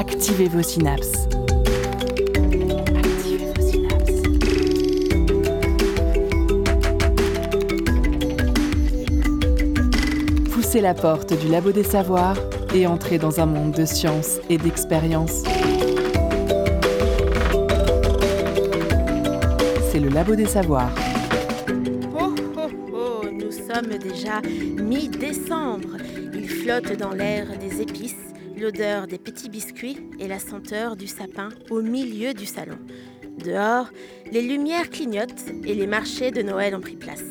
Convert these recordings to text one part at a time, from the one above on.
Activez vos synapses. Activez. Poussez la porte du labo des savoirs et entrez dans un monde de science et d'expérience. C'est le labo des savoirs. Oh oh oh, nous sommes déjà mi-décembre. Il flotte dans l'air des épices, l'odeur des biscuits et la senteur du sapin au milieu du salon. Dehors, les lumières clignotent et les marchés de Noël ont pris place.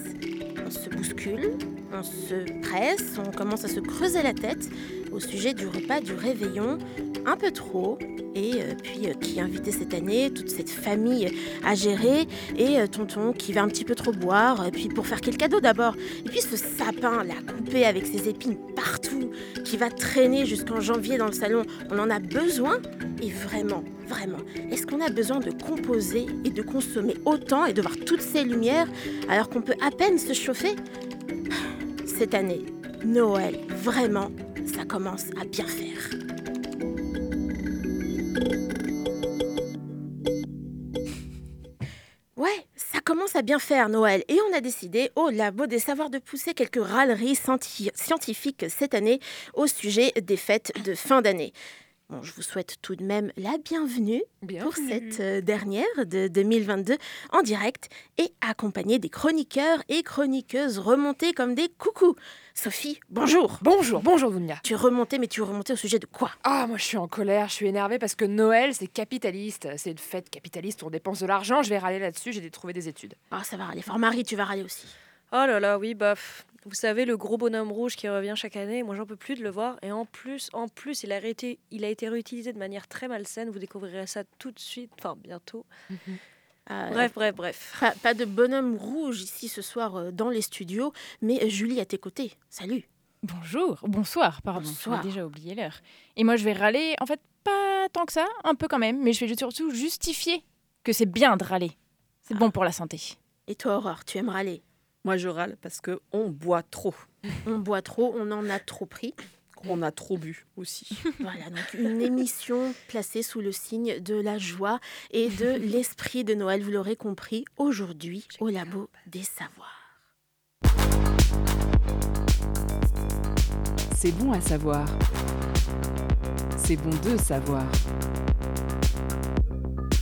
On se bouscule, on se presse, on commence à se creuser la tête au sujet du repas du réveillon, un peu trop. Et euh, puis, euh, qui est cette année Toute cette famille à gérer. Et euh, tonton qui va un petit peu trop boire. Et puis, pour faire quel cadeau d'abord Et puis, ce sapin, là, coupé avec ses épines partout, qui va traîner jusqu'en janvier dans le salon, on en a besoin Et vraiment, vraiment, est-ce qu'on a besoin de composer et de consommer autant et de voir toutes ces lumières alors qu'on peut à peine se chauffer? Cette année, Noël, vraiment, ça commence à bien faire. Ouais, ça commence à bien faire Noël et on a décidé au Labo des Savoirs de pousser quelques râleries scienti- scientifiques cette année au sujet des fêtes de fin d'année. Bon, je vous souhaite tout de même la bienvenue pour cette euh, dernière de 2022 en direct et accompagnée des chroniqueurs et chroniqueuses remontés comme des coucous. Sophie, bonjour. Bonjour, bonjour Dunia. Tu es remontée, mais tu es remontée au sujet de quoi? Ah, moi je suis en colère, je suis énervée parce que Noël c'est capitaliste. C'est une fête capitaliste, on dépense de l'argent, je vais râler là-dessus, j'ai trouvé des études. Ah, ça va râler fort. Marie, tu vas râler aussi. Oh là là, oui, pff, vous savez, le gros bonhomme rouge qui revient chaque année, moi j'en peux plus de le voir. Et en plus, en plus, il a, été, il a été réutilisé de manière très malsaine. Vous découvrirez ça tout de suite, enfin bientôt. Euh, Bref, bref, bref. Pas, pas de bonhomme rouge ici ce soir euh, dans les studios, mais euh, Julie à tes côtés. Salut. Bonjour, bonsoir, pardon, Bonsoir. j'avais déjà oublié l'heure. Et moi je vais râler, en fait pas tant que ça, un peu quand même, mais je vais surtout justifier que c'est bien de râler. C'est bon pour la santé. Et toi, Aurore, tu aimes râler? Moi, je râle parce que on boit trop. On boit trop, on en a trop pris. On a trop bu aussi. Voilà, donc une émission placée sous le signe de la joie et de l'esprit de Noël, vous l'aurez compris, aujourd'hui au Labo des Savoirs. C'est bon à savoir. C'est bon de savoir.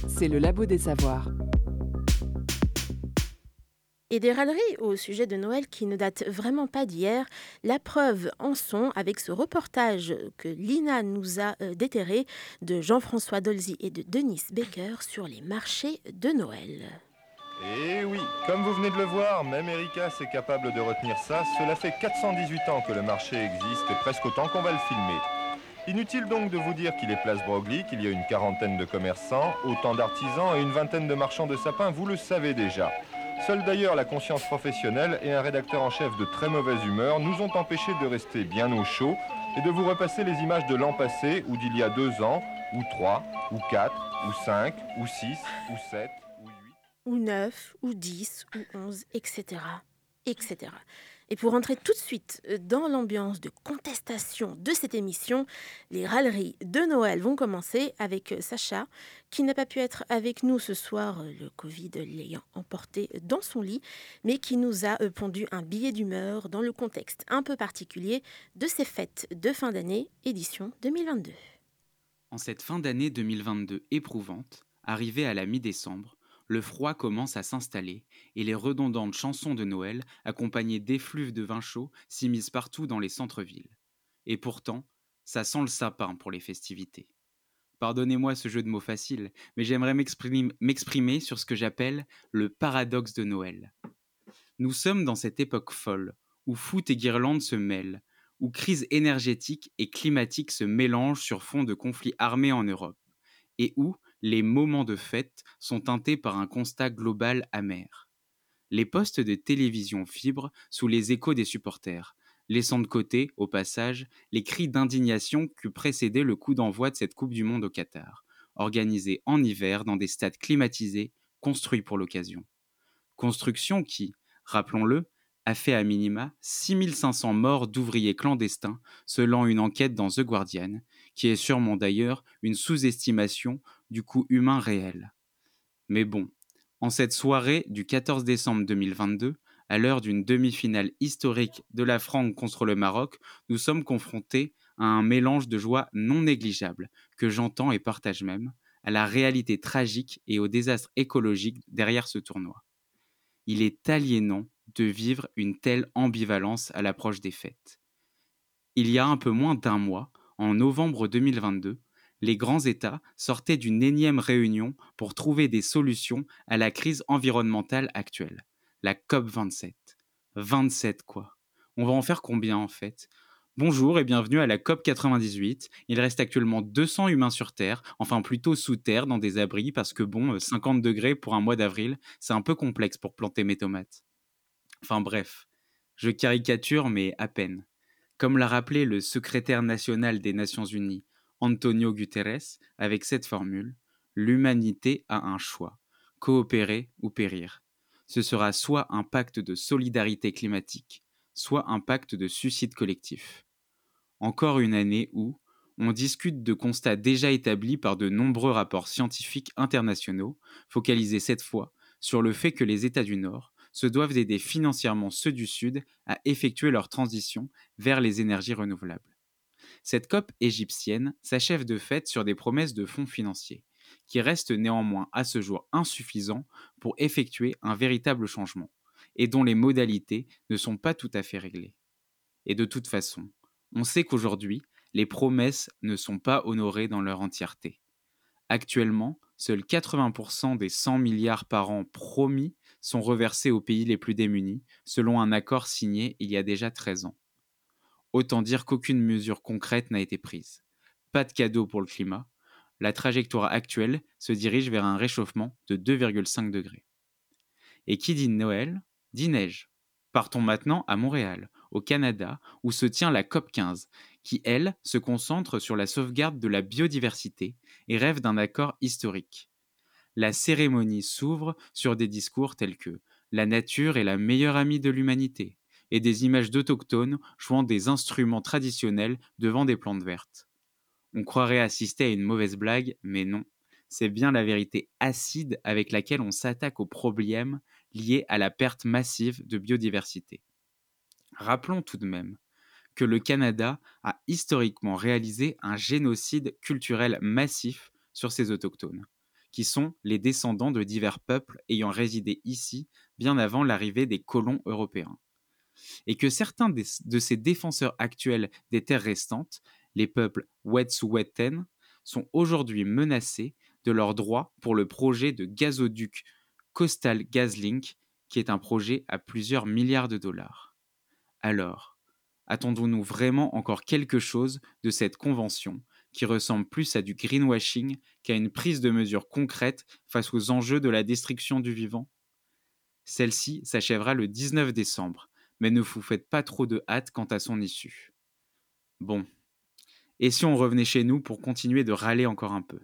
C'est le labo des savoirs. Et des râleries au sujet de Noël qui ne datent vraiment pas d'hier. La preuve en sont avec ce reportage que Lina nous a euh, déterré de Jean-François Dolzy et de Denis Baker sur les marchés de Noël. Et Eh oui, comme vous venez de le voir, même Erika c'est capable de retenir ça. Cela fait 418 ans que le marché existe et presque autant qu'on va le filmer. Inutile donc de vous dire qu'il est place Broglie, qu'il y a une quarantaine de commerçants, autant d'artisans et une vingtaine de marchands de sapins, vous le savez déjà. Seule d'ailleurs la conscience professionnelle et un rédacteur en chef de très mauvaise humeur nous ont empêchés de rester bien au chaud et de vous repasser les images de l'an passé ou d'il y a deux ans, ou trois, ou quatre, ou cinq, ou six, ou sept, ou huit. ou 9, ou 10, ou 11, etc. etc. Et pour entrer tout de suite euh, dans l'ambiance de contestation de cette émission, les râleries de Noël vont commencer avec euh, Sacha, qui n'a pas pu être avec nous ce soir, euh, le Covid l'ayant emporté dans son lit, mais qui nous a pondu un billet d'humeur dans le contexte un peu particulier de ces fêtes de fin d'année, édition 2022. En cette fin d'année 2022 éprouvante, arrivée à la mi-décembre, le froid commence à s'installer et les redondantes chansons de Noël, accompagnées d'effluves de vin chaud, s'immiscent partout dans les centres-villes. Et pourtant, ça sent le sapin pour les festivités. Pardonnez-moi ce jeu de mots facile, mais j'aimerais m'exprimer sur ce que j'appelle le paradoxe de Noël. Nous sommes dans cette époque folle, où foot et guirlandes se mêlent, où crise énergétique et climatique se mélangent sur fond de conflits armés en Europe, et où les moments de fête sont teintés par un constat global amer. Les postes de télévision vibrent sous les échos des supporters, laissant de côté, au passage, les cris d'indignation qu'eût précédé le coup d'envoi de cette Coupe du Monde au Qatar, organisée en hiver dans des stades climatisés, construits pour l'occasion. Construction qui, rappelons-le, a fait à minima 6500 morts d'ouvriers clandestins, selon une enquête dans The Guardian, qui est sûrement d'ailleurs une sous-estimation du coût humain réel. Mais bon, en cette soirée du 14 décembre 2022, à l'heure d'une demi-finale historique de la France contre le Maroc, nous sommes confrontés à un mélange de joie non négligeable, que j'entends et partage même, à la réalité tragique et au désastre écologique derrière ce tournoi. Il est aliénant de vivre une telle ambivalence à l'approche des fêtes. Il y a un peu moins d'un mois, en novembre 2022, les grands États sortaient d'une énième réunion pour trouver des solutions à la crise environnementale actuelle, la COP27. 27 quoi. On va en faire combien en fait? Bonjour et bienvenue à la COP 98. Il reste actuellement 200 humains sur Terre, enfin plutôt sous terre dans des abris parce que bon, 50 degrés pour un mois d'avril, c'est un peu complexe pour planter mes tomates. Enfin bref, je caricature mais à peine. Comme l'a rappelé le secrétaire national des Nations Unies, Antonio Guterres, avec cette formule, l'humanité a un choix, coopérer ou périr. Ce sera soit un pacte de solidarité climatique, soit un pacte de suicide collectif. Encore une année où on discute de constats déjà établis par de nombreux rapports scientifiques internationaux, focalisés cette fois sur le fait que les États du Nord se doivent d'aider financièrement ceux du Sud à effectuer leur transition vers les énergies renouvelables. Cette COP égyptienne s'achève de fait sur des promesses de fonds financiers, qui restent néanmoins à ce jour insuffisants pour effectuer un véritable changement, et dont les modalités ne sont pas tout à fait réglées. Et de toute façon, on sait qu'aujourd'hui, les promesses ne sont pas honorées dans leur entièreté. Actuellement, seuls 80% des 100 milliards par an promis sont reversés aux pays les plus démunis, selon un accord signé il y a déjà 13 ans. Autant dire qu'aucune mesure concrète n'a été prise. Pas de cadeau pour le climat. La trajectoire actuelle se dirige vers un réchauffement de 2,5 degrés. Et qui dit Noël, dit neige. Partons maintenant à Montréal, au Canada, où se tient la COP 15, qui, elle, se concentre sur la sauvegarde de la biodiversité et rêve d'un accord historique. La cérémonie s'ouvre sur des discours tels que La nature est la meilleure amie de l'humanité et des images d'autochtones jouant des instruments traditionnels devant des plantes vertes. On croirait assister à une mauvaise blague, mais non, c'est bien la vérité acide avec laquelle on s'attaque aux problèmes liés à la perte massive de biodiversité. Rappelons tout de même que le Canada a historiquement réalisé un génocide culturel massif sur ses autochtones, qui sont les descendants de divers peuples ayant résidé ici bien avant l'arrivée des colons européens. Et que certains de ces défenseurs actuels des terres restantes, les peuples Wet'suwet'en, sont aujourd'hui menacés de leurs droits pour le projet de gazoduc Coastal GasLink, qui est un projet à plusieurs milliards de dollars. Alors, attendons-nous vraiment encore quelque chose de cette convention qui ressemble plus à du greenwashing qu'à une prise de mesures concrètes face aux enjeux de la destruction du vivant? Celle-ci s'achèvera le 19 décembre, mais ne vous faites pas trop de hâte quant à son issue. Bon. Et si on revenait chez nous pour continuer de râler encore un peu?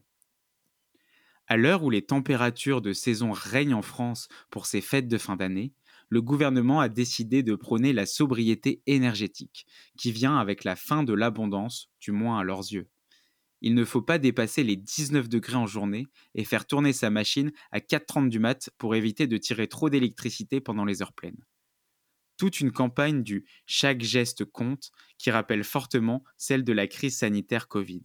À l'heure où les températures de saison règnent en France pour ces fêtes de fin d'année, le gouvernement a décidé de prôner la sobriété énergétique, qui vient avec la fin de l'abondance, du moins à leurs yeux. Il ne faut pas dépasser les 19 degrés en journée et faire tourner sa machine à 4h30 du mat pour éviter de tirer trop d'électricité pendant les heures pleines. Toute une campagne du chaque geste compte qui rappelle fortement celle de la crise sanitaire Covid.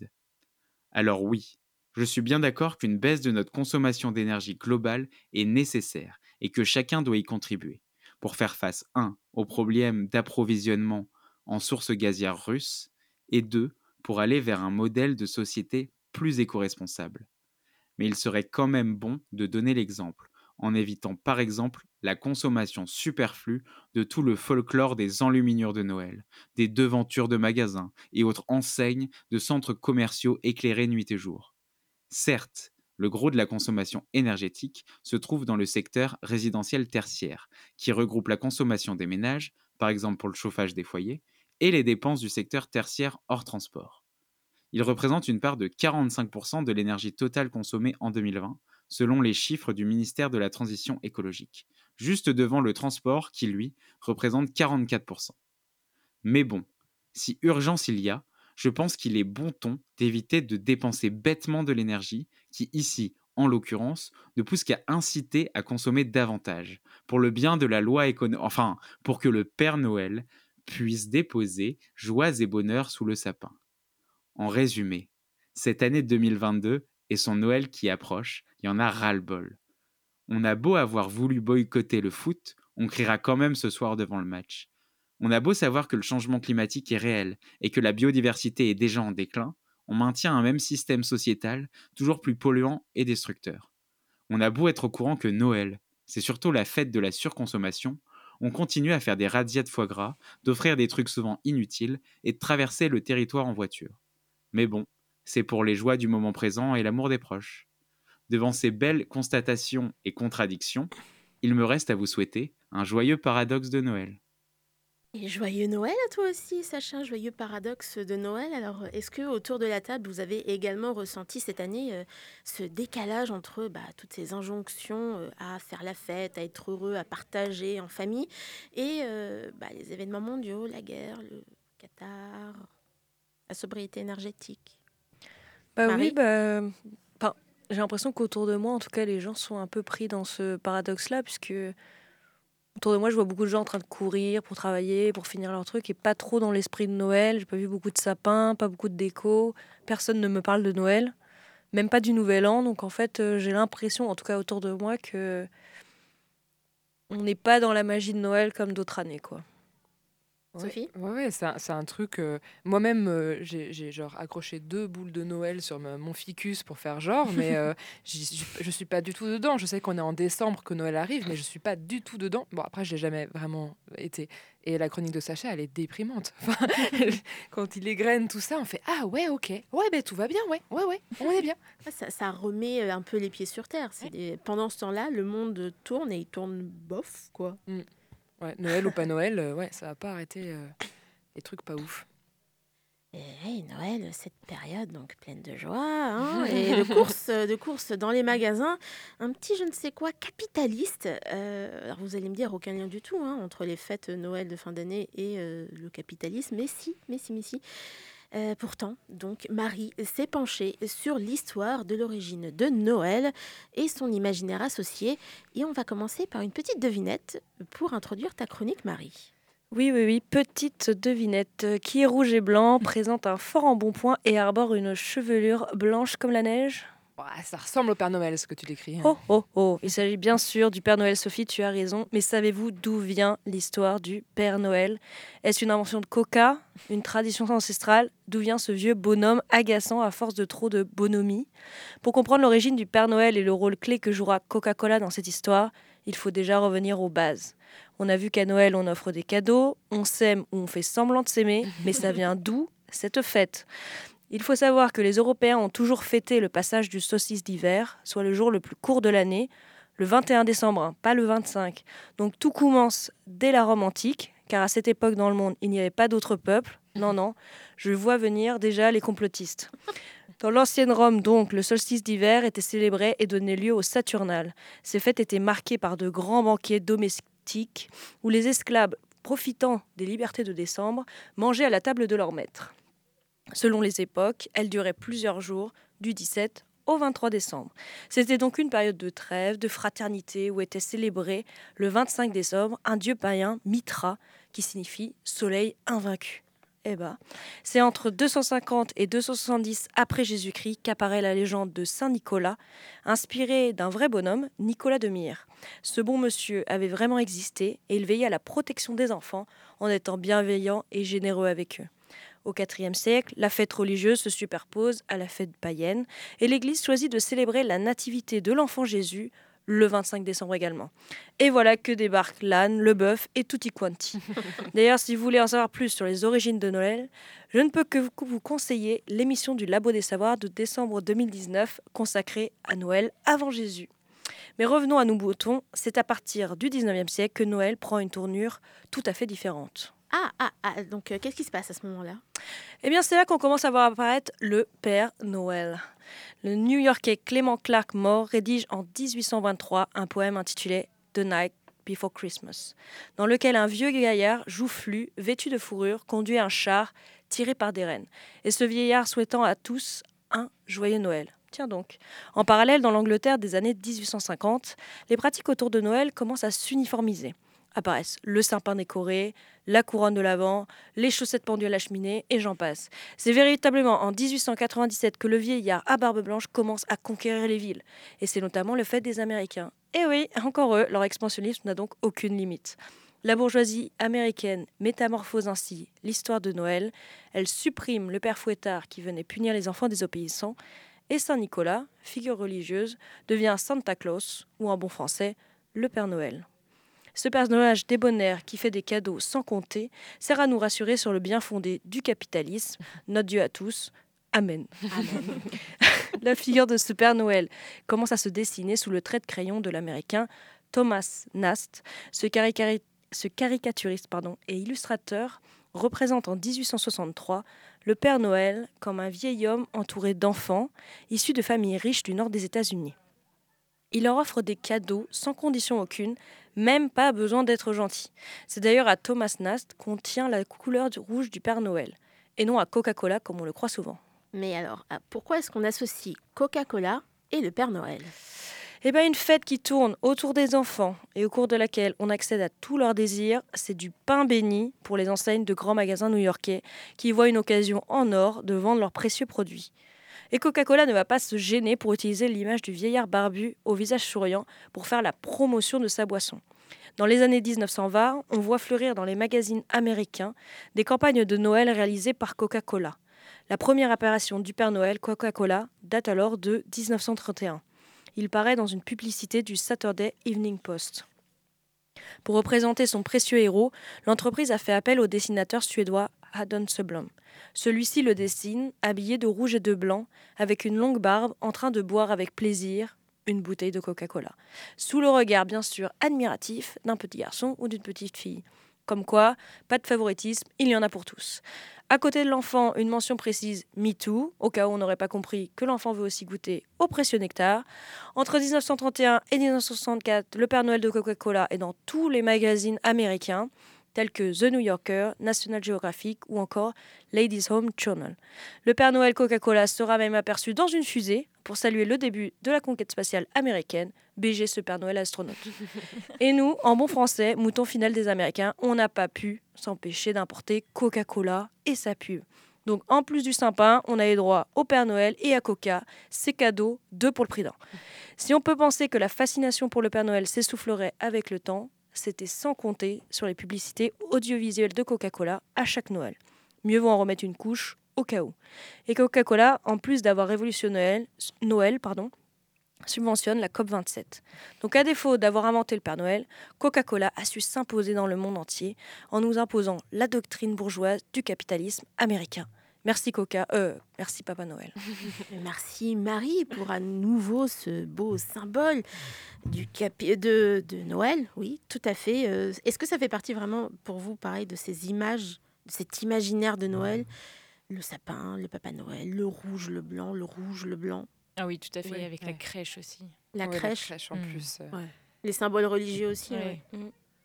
Alors oui, je suis bien d'accord qu'une baisse de notre consommation d'énergie globale est nécessaire et que chacun doit y contribuer pour faire face 1 au problème d'approvisionnement en sources gazières russes et 2 pour aller vers un modèle de société plus éco-responsable. Mais il serait quand même bon de donner l'exemple en évitant par exemple la consommation superflue de tout le folklore des enluminures de Noël, des devantures de magasins et autres enseignes de centres commerciaux éclairés nuit et jour. Certes, le gros de la consommation énergétique se trouve dans le secteur résidentiel tertiaire, qui regroupe la consommation des ménages, par exemple pour le chauffage des foyers, et les dépenses du secteur tertiaire hors transport. Il représente une part de 45% de l'énergie totale consommée en 2020, selon les chiffres du ministère de la Transition écologique, juste devant le transport qui, lui, représente 44%. Mais bon, si urgence il y a, je pense qu'il est bon ton d'éviter de dépenser bêtement de l'énergie qui, ici, en l'occurrence, ne pousse qu'à inciter à consommer davantage, pour le bien de la loi économique, enfin, pour que le Père Noël puisse déposer joies et bonheur sous le sapin. En résumé, cette année 2022 et son Noël qui approche, il y en a ras-le-bol. On a beau avoir voulu boycotter le foot, on criera quand même ce soir devant le match. On a beau savoir que le changement climatique est réel et que la biodiversité est déjà en déclin, on maintient un même système sociétal toujours plus polluant et destructeur. On a beau être au courant que Noël, c'est surtout la fête de la surconsommation, on continue à faire des radias de foie gras, d'offrir des trucs souvent inutiles et de traverser le territoire en voiture. Mais bon, c'est pour les joies du moment présent et l'amour des proches. Devant ces belles constatations et contradictions, il me reste à vous souhaiter un joyeux paradoxe de Noël. Et joyeux Noël à toi aussi, Sacha, joyeux paradoxe de Noël. Alors, est-ce que autour de la table, vous avez également ressenti cette année euh, ce décalage entre bah, toutes ces injonctions euh, à faire la fête, à être heureux, à partager en famille, et euh, bah, les événements mondiaux, la guerre, le Qatar, la sobriété énergétique? Bah Marie? oui, bah, j'ai l'impression qu'autour de moi, en tout cas, les gens sont un peu pris dans ce paradoxe-là, puisque autour de moi, je vois beaucoup de gens en train de courir pour travailler, pour finir leur truc, et pas trop dans l'esprit de Noël. J'ai pas vu beaucoup de sapins, pas beaucoup de déco. Personne ne me parle de Noël, même pas du Nouvel An. Donc en fait, euh, j'ai l'impression, en tout cas autour de moi, que on n'est pas dans la magie de Noël comme d'autres années, quoi. Sophie? Ouais, ouais, c'est un, truc. euh, Moi-même, euh, j'ai genre accroché deux boules de Noël sur ma- mon ficus pour faire genre, mais euh, je suis pas du tout dedans. Je sais qu'on est en décembre, que Noël arrive, mais je suis pas du tout dedans. Bon, après, je l'ai jamais vraiment été. Et la chronique de Sacha, elle est déprimante. Enfin, quand il égrène tout ça, on fait Ah ouais, ok. Ouais, ben tout va bien, ouais, ouais, ouais, on est bien. Ça, ça remet euh, un peu les pieds sur terre. C'est des- Pendant ce temps-là, le monde tourne et il tourne bof, quoi. Ouais, Noël ou pas Noël, euh, ouais, ça va pas arrêter euh, les trucs pas ouf. Et hey, Noël, cette période donc pleine de joie hein, et de courses, de courses dans les magasins, un petit je ne sais quoi capitaliste. Euh, alors vous allez me dire aucun lien du tout hein, entre les fêtes Noël de fin d'année et euh, le capitalisme, mais si, mais si, mais si. Euh, pourtant, donc Marie s'est penchée sur l'histoire de l'origine de Noël et son imaginaire associé. Et on va commencer par une petite devinette pour introduire ta chronique, Marie. Oui, oui, oui, petite devinette qui est rouge et blanc, présente un fort embonpoint et arbore une chevelure blanche comme la neige. Ouah, ça ressemble au Père Noël, ce que tu décris. hein. Oh, oh, oh, il s'agit bien sûr du Père Noël, Sophie, tu as raison, mais savez-vous d'où vient l'histoire du Père Noël? Est-ce une invention de Coca Une tradition ancestrale? D'où vient ce vieux bonhomme agaçant à force de trop de bonhomie? Pour comprendre l'origine du Père Noël et le rôle clé que jouera Coca-Cola dans cette histoire, il faut déjà revenir aux bases. On a vu qu'à Noël, on offre des cadeaux, on s'aime ou on fait semblant de s'aimer, mais ça vient d'où cette fête? Il faut savoir que les Européens ont toujours fêté le passage du saucisse d'hiver, soit le jour le plus court de l'année, le 21 décembre, hein, pas le 25. Donc tout commence dès la Rome antique, car à cette époque dans le monde, il n'y avait pas d'autres peuples. Non, non, je vois venir déjà les complotistes. Dans l'ancienne Rome, donc, le solstice d'hiver était célébré et donnait lieu au Saturnal. Ces fêtes étaient marquées par de grands banquets domestiques où les esclaves, profitant des libertés de décembre, mangeaient à la table de leur maître. Selon les époques, elle durait plusieurs jours, du 17 au 23 décembre. C'était donc une période de trêve, de fraternité, où était célébré le 25 décembre un dieu païen, Mitra, qui signifie soleil invaincu. Eh ben, c'est entre 250 et 270 après Jésus-Christ qu'apparaît la légende de Saint Nicolas, inspirée d'un vrai bonhomme, Nicolas de Myre. Ce bon monsieur avait vraiment existé et il veillait à la protection des enfants en étant bienveillant et généreux avec eux. Au IVe siècle, la fête religieuse se superpose à la fête païenne et l'Église choisit de célébrer la nativité de l'enfant Jésus le 25 décembre également. Et voilà que débarque l'âne, le bœuf et tutti quanti. D'ailleurs, si vous voulez en savoir plus sur les origines de Noël, je ne peux que vous conseiller l'émission du Labo des Savoirs de décembre 2019 consacrée à Noël avant Jésus. Mais revenons à nos boutons, c'est à partir du 19e siècle que Noël prend une tournure tout à fait différente. Ah, ah, ah, donc euh, qu'est-ce qui se passe à ce moment-là? Eh bien, c'est là qu'on commence à voir apparaître le Père Noël. Le New-Yorkais Clément Clark Moore rédige en 1823 un poème intitulé The Night Before Christmas, dans lequel un vieux gaillard joufflu, vêtu de fourrure, conduit un char tiré par des rennes, et ce vieillard souhaitant à tous un joyeux Noël. Tiens donc. En parallèle, dans l'Angleterre des années 1850, les pratiques autour de Noël commencent à s'uniformiser. Apparaissent le sapin décoré, la couronne de l'Avent, les chaussettes pendues à la cheminée, et j'en passe. C'est véritablement en 1897 que le vieillard à barbe blanche commence à conquérir les villes. Et c'est notamment le fait des Américains. Et oui, encore eux, leur expansionnisme n'a donc aucune limite. La bourgeoisie américaine métamorphose ainsi l'histoire de Noël. Elle supprime le père fouettard qui venait punir les enfants désobéissants. Et Saint Nicolas, figure religieuse, devient Santa Claus, ou en bon français, le Père Noël. Ce personnage débonnaire qui fait des cadeaux sans compter sert à nous rassurer sur le bien fondé du capitalisme. Notre Dieu à tous. Amen. La figure de ce Père Noël commence à se dessiner sous le trait de crayon de l'américain Thomas Nast, ce, caricari- ce caricaturiste pardon, et illustrateur représente en 1863 le Père Noël comme un vieil homme entouré d'enfants issus de familles riches du nord des États-Unis. Il leur offre des cadeaux sans condition aucune, même pas besoin d'être gentil. C'est d'ailleurs à Thomas Nast qu'on tient la couleur du rouge du Père Noël, et non à Coca-Cola comme on le croit souvent. Mais alors, pourquoi est-ce qu'on associe Coca-Cola et le Père Noël? Eh bien, une fête qui tourne autour des enfants et au cours de laquelle on accède à tous leurs désirs, c'est du pain béni pour les enseignes de grands magasins new-yorkais qui voient une occasion en or de vendre leurs précieux produits. Et Coca-Cola ne va pas se gêner pour utiliser l'image du vieillard barbu au visage souriant pour faire la promotion de sa boisson. Dans les années 1920, on voit fleurir dans les magazines américains des campagnes de Noël réalisées par Coca-Cola. La première apparition du Père Noël Coca-Cola date alors de 1931. Il paraît dans une publicité du Saturday Evening Post. Pour représenter son précieux héros, l'entreprise a fait appel au dessinateur suédois Haddon Sublom. Celui-ci le dessine, habillé de rouge et de blanc, avec une longue barbe, en train de boire avec plaisir une bouteille de Coca-Cola. Sous le regard, bien sûr, admiratif d'un petit garçon ou d'une petite fille. Comme quoi, pas de favoritisme, il y en a pour tous. À côté de l'enfant, une mention précise MeToo, au cas où on n'aurait pas compris que l'enfant veut aussi goûter au précieux nectar. Entre 1931 et 1964, le Père Noël de Coca-Cola est dans tous les magazines américains, tels que The New Yorker, National Geographic ou encore Ladies Home Journal. Le Père Noël Coca-Cola sera même aperçu dans une fusée pour saluer le début de la conquête spatiale américaine, BG ce Père Noël astronaute. Et nous, en bon français, mouton final des Américains, on n'a pas pu s'empêcher d'importer Coca-Cola et sa pub. Donc en plus du sympa, on a les droits au Père Noël et à Coca. C'est cadeau, deux pour le prix d'un. Si on peut penser que la fascination pour le Père Noël s'essoufflerait avec le temps, c'était sans compter sur les publicités audiovisuelles de Coca-Cola à chaque Noël. Mieux vaut en remettre une couche au cas où. Et Coca-Cola, en plus d'avoir révolutionné Noël, subventionne la COP27. Donc à défaut d'avoir inventé le Père Noël, Coca-Cola a su s'imposer dans le monde entier en nous imposant la doctrine bourgeoise du capitalisme américain. Merci Coca, euh, merci Papa Noël. Merci Marie pour à nouveau ce beau symbole du capi- de, de Noël. Oui, tout à fait. Euh, Est-ce que ça fait partie vraiment pour vous, pareil, de ces images, de cet imaginaire de Noël? Le sapin, le Papa Noël, le rouge, le blanc, le rouge, le blanc, Ah oui, tout à fait, Ouais. avec la crèche aussi. la Ouais, crèche, en Mm. plus. euh. les symboles religieux aussi. Ouais.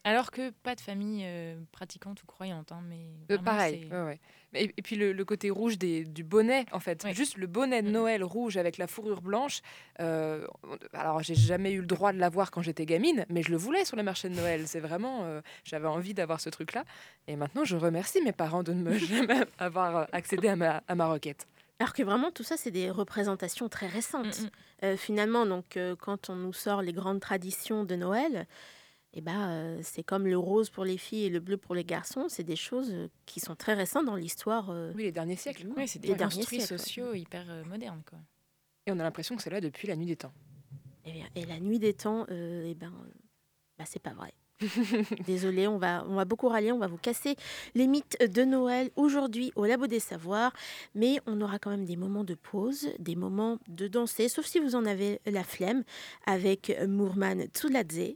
Mm. Alors que pas de famille euh, pratiquante ou croyante, hein, mais Euh, vraiment, pareil, c'est- ouais, ouais. Et, et puis le, le côté rouge des, du bonnet, en fait. Ouais. Juste le bonnet de Mhm. Noël rouge avec la fourrure blanche. euh, alors, j'ai jamais eu le droit de l'avoir quand j'étais gamine, mais je le voulais sur le marché de Noël. C'est vraiment. euh, J'avais envie d'avoir ce truc-là. Et maintenant, je remercie mes parents de ne me jamais avoir accédé à ma, à ma requête. Alors que vraiment, tout ça, c'est des représentations très récentes. Mm, mm. Euh, finalement, donc, euh, quand on nous sort les grandes traditions de Noël, eh ben, euh, c'est comme le rose pour les filles et le bleu pour les garçons. C'est des choses qui sont très récentes dans l'histoire. euh, Oui, les derniers siècles. Ouais, c'est des derniers construits ouais. sociaux hyper euh, modernes. Quoi. Et on a l'impression que c'est là depuis la nuit des temps. Eh bien, Et, la nuit des temps, euh, eh ben, bah, c'est pas vrai. Désolée, on va, on va beaucoup râler, on va vous casser les mythes de Noël aujourd'hui au Labo des Savoirs, mais on aura quand même des moments de pause, des moments de danser, sauf si vous en avez la flemme, avec Mourman Tsuladze,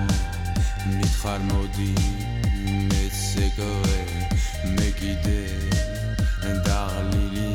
فرمودی مثل گوه میگیده دقلیلی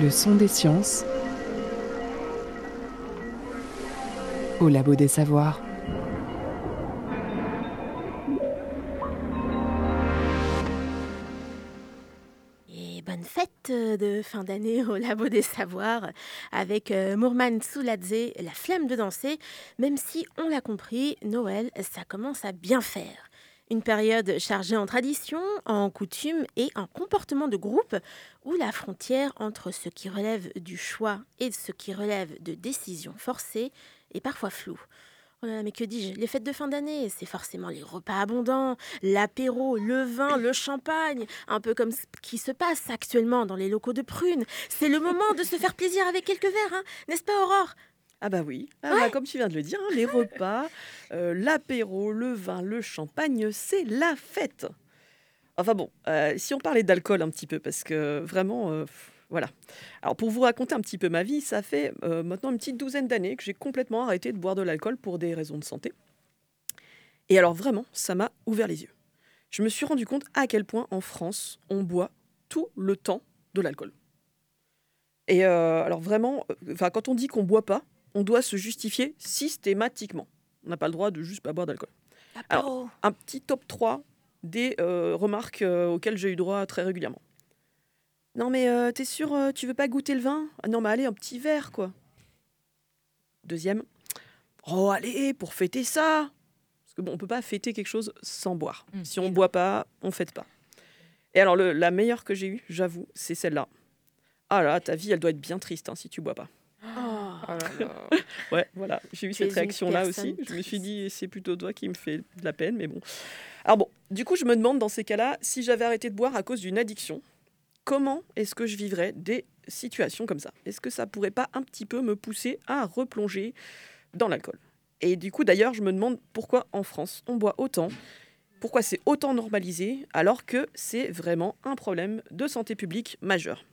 Le son des sciences au labo des savoirs. Et bonne fête euh, de fin d'année au Labo des Savoirs avec euh, Mourman Souladze, la flemme de danser. Même si, on l'a compris, Noël, ça commence à bien faire. Une période chargée en traditions, en coutumes et en comportements de groupe où la frontière entre ce qui relève du choix et ce qui relève de décisions forcées est parfois floue. Oh mais que dis-je? Les fêtes de fin d'année, c'est forcément les repas abondants, l'apéro, le vin, le champagne, un peu comme ce qui se passe actuellement dans les locaux de Prune. C'est le moment de se faire plaisir avec quelques verres, hein, n'est-ce pas Aurore? Ah bah oui, Ah bah, comme tu viens de le dire, hein, les repas, euh, l'apéro, le vin, le champagne, c'est la fête. Enfin bon, euh, si on parlait d'alcool un petit peu, parce que vraiment, euh, voilà. Alors pour vous raconter un petit peu ma vie, ça fait maintenant une petite douzaine d'années que j'ai complètement arrêté de boire de l'alcool pour des raisons de santé. Et alors vraiment, ça m'a ouvert les yeux. Je me suis rendu compte à quel point en France, on boit tout le temps de l'alcool. Et alors vraiment, quand on dit qu'on boit pas, on doit se justifier systématiquement. On n'a pas le droit de juste pas boire d'alcool. Alors, un petit top 3 des euh, remarques euh, auxquelles j'ai eu droit très régulièrement. Non mais euh, t'es sûr, euh, tu veux pas goûter le vin? Ah Non mais allez, un petit verre quoi. Deuxième, oh allez, pour fêter ça Parce que bon, on peut pas fêter quelque chose sans boire. Mm, si on boit pas, on fête pas. Et alors le- la meilleure que j'ai eue, j'avoue, c'est celle-là. Ah là, ta vie, elle doit être bien triste hein, si tu bois pas. Oh là là. Ouais, voilà, j'ai eu Tu cette réaction-là aussi. Je me suis dit, c'est plutôt toi qui me fait de la peine, mais bon. Alors bon, du coup, je me demande dans ces cas-là, si j'avais arrêté de boire à cause d'une addiction, comment est-ce que je vivrais des situations comme ça? Est-ce que ça pourrait pas un petit peu me pousser à replonger dans l'alcool? Et du coup, d'ailleurs, je me demande pourquoi en France on boit autant pourquoi c'est autant normalisé alors que c'est vraiment un problème de santé publique majeur.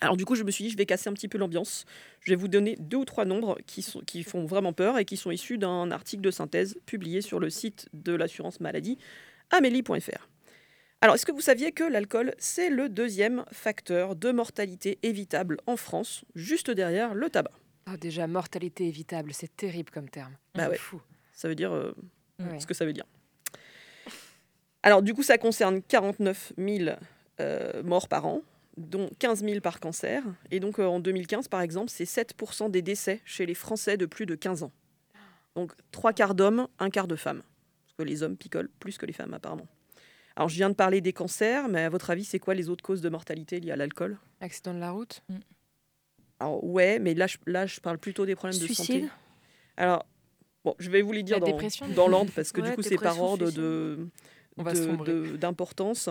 Alors du coup, je me suis dit, je vais casser un petit peu l'ambiance. Je vais vous donner deux ou trois nombres qui, sont, qui font vraiment peur et qui sont issus d'un article de synthèse publié sur le site de l'assurance maladie, amélie.fr. Alors, est-ce que vous saviez que l'alcool, c'est le deuxième facteur de mortalité évitable en France, juste derrière le tabac? Ah, déjà, mortalité évitable, c'est terrible comme terme. Bah C'est ouais. fou. Ça veut dire euh, Ouais. ce que ça veut dire. Alors, du coup, ça concerne 49 000 euh, morts par an, dont 15 000 par cancer. Et donc, euh, en 2015, par exemple, c'est 7 des décès chez les Français de plus de 15 ans. Donc, trois quarts d'hommes, un quart de femmes. Parce que les hommes picolent plus que les femmes, apparemment. Alors, je viens de parler des cancers, mais à votre avis, c'est quoi les autres causes de mortalité liées à l'alcool? Accident de la route? Alors, ouais, mais là je, là, je parle plutôt des problèmes de santé. Suicide? Alors, bon, je vais vous les dire La dans, dans l'ordre parce que Ouais, du coup, c'est par ordre de, D'importance.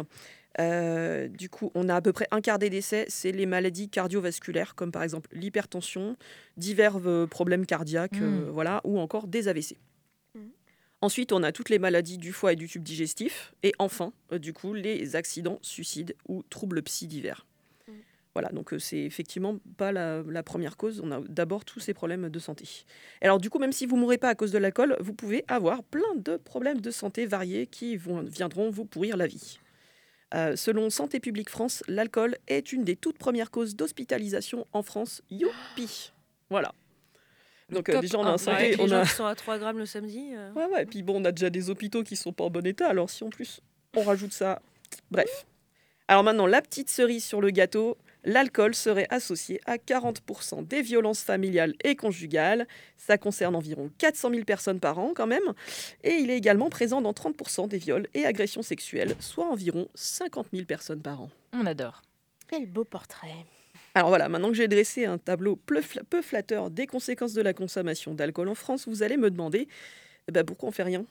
Euh, du coup, on a à peu près un quart des décès, c'est les maladies cardiovasculaires, comme par exemple l'hypertension, divers euh, problèmes cardiaques, euh, voilà, ou encore des AVC. Mm. Ensuite, on a toutes les maladies du foie et du tube digestif. Et enfin, euh, du coup, les accidents, suicides ou troubles psy divers. Voilà, donc euh, c'est effectivement pas la, la première cause. On a d'abord tous ces problèmes de santé. Et alors, du coup, même si vous mourrez pas à cause de l'alcool, vous pouvez avoir plein de problèmes de santé variés qui vont, viendront vous pourrir la vie. Euh, selon Santé publique France, l'alcool est une des toutes premières causes d'hospitalisation en France. Youpi Voilà. Donc euh, déjà, on a un santé, les on gens a... qui sont à 3 grammes le samedi. euh. Ouais, ouais, puis bon, on a déjà des hôpitaux qui sont pas en bon état, alors si en plus on rajoute ça. Bref. Alors maintenant, la petite cerise sur le gâteau, l'alcool serait associé à 40% des violences familiales et conjugales. Ça concerne environ 400 000 personnes par an quand même. Et il est également présent dans 30% des viols et agressions sexuelles, soit environ 50 000 personnes par an. On adore. Quel beau portrait. Alors voilà, maintenant que j'ai dressé un tableau peu fla- peu flatteur des conséquences de la consommation d'alcool en France, vous allez me demander eh ben, pourquoi on fait rien?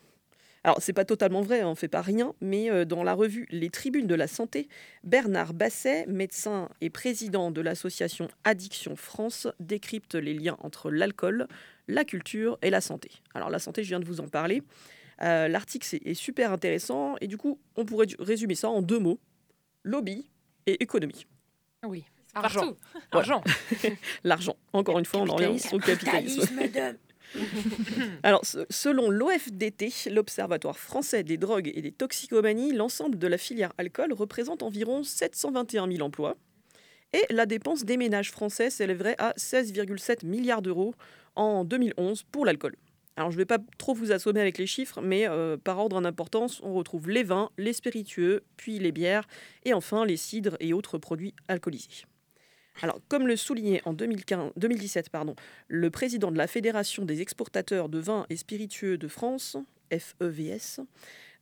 Alors, c'est pas totalement vrai, hein, on fait pas rien, mais euh, dans la revue Les Tribunes de la Santé, Bernard Basset, médecin et président de l'association Addiction France, décrypte les liens entre l'alcool, la culture et la santé. Alors, la santé, je viens de vous en parler. Euh, L'article c'est- est super intéressant et du coup, on pourrait résumer ça en deux mots lobby et économie. Oui. Argent. Argent. L'argent. Encore une fois, on en revient Capitalisme. au capitalisme. Alors, selon l'OFDT, l'Observatoire français des drogues et des toxicomanies, l'ensemble de la filière alcool représente environ 721 000 emplois. Et la dépense des ménages français s'élèverait à 16,7 milliards d'euros en 2011 pour l'alcool. Alors, je ne vais pas trop vous assommer avec les chiffres, mais euh, par ordre d'importance, on retrouve les vins, les spiritueux, puis les bières, et enfin les cidres et autres produits alcoolisés. Alors, comme le soulignait en 2015 2017 pardon, le président de la Fédération des exportateurs de vins et spiritueux de France, FEVS,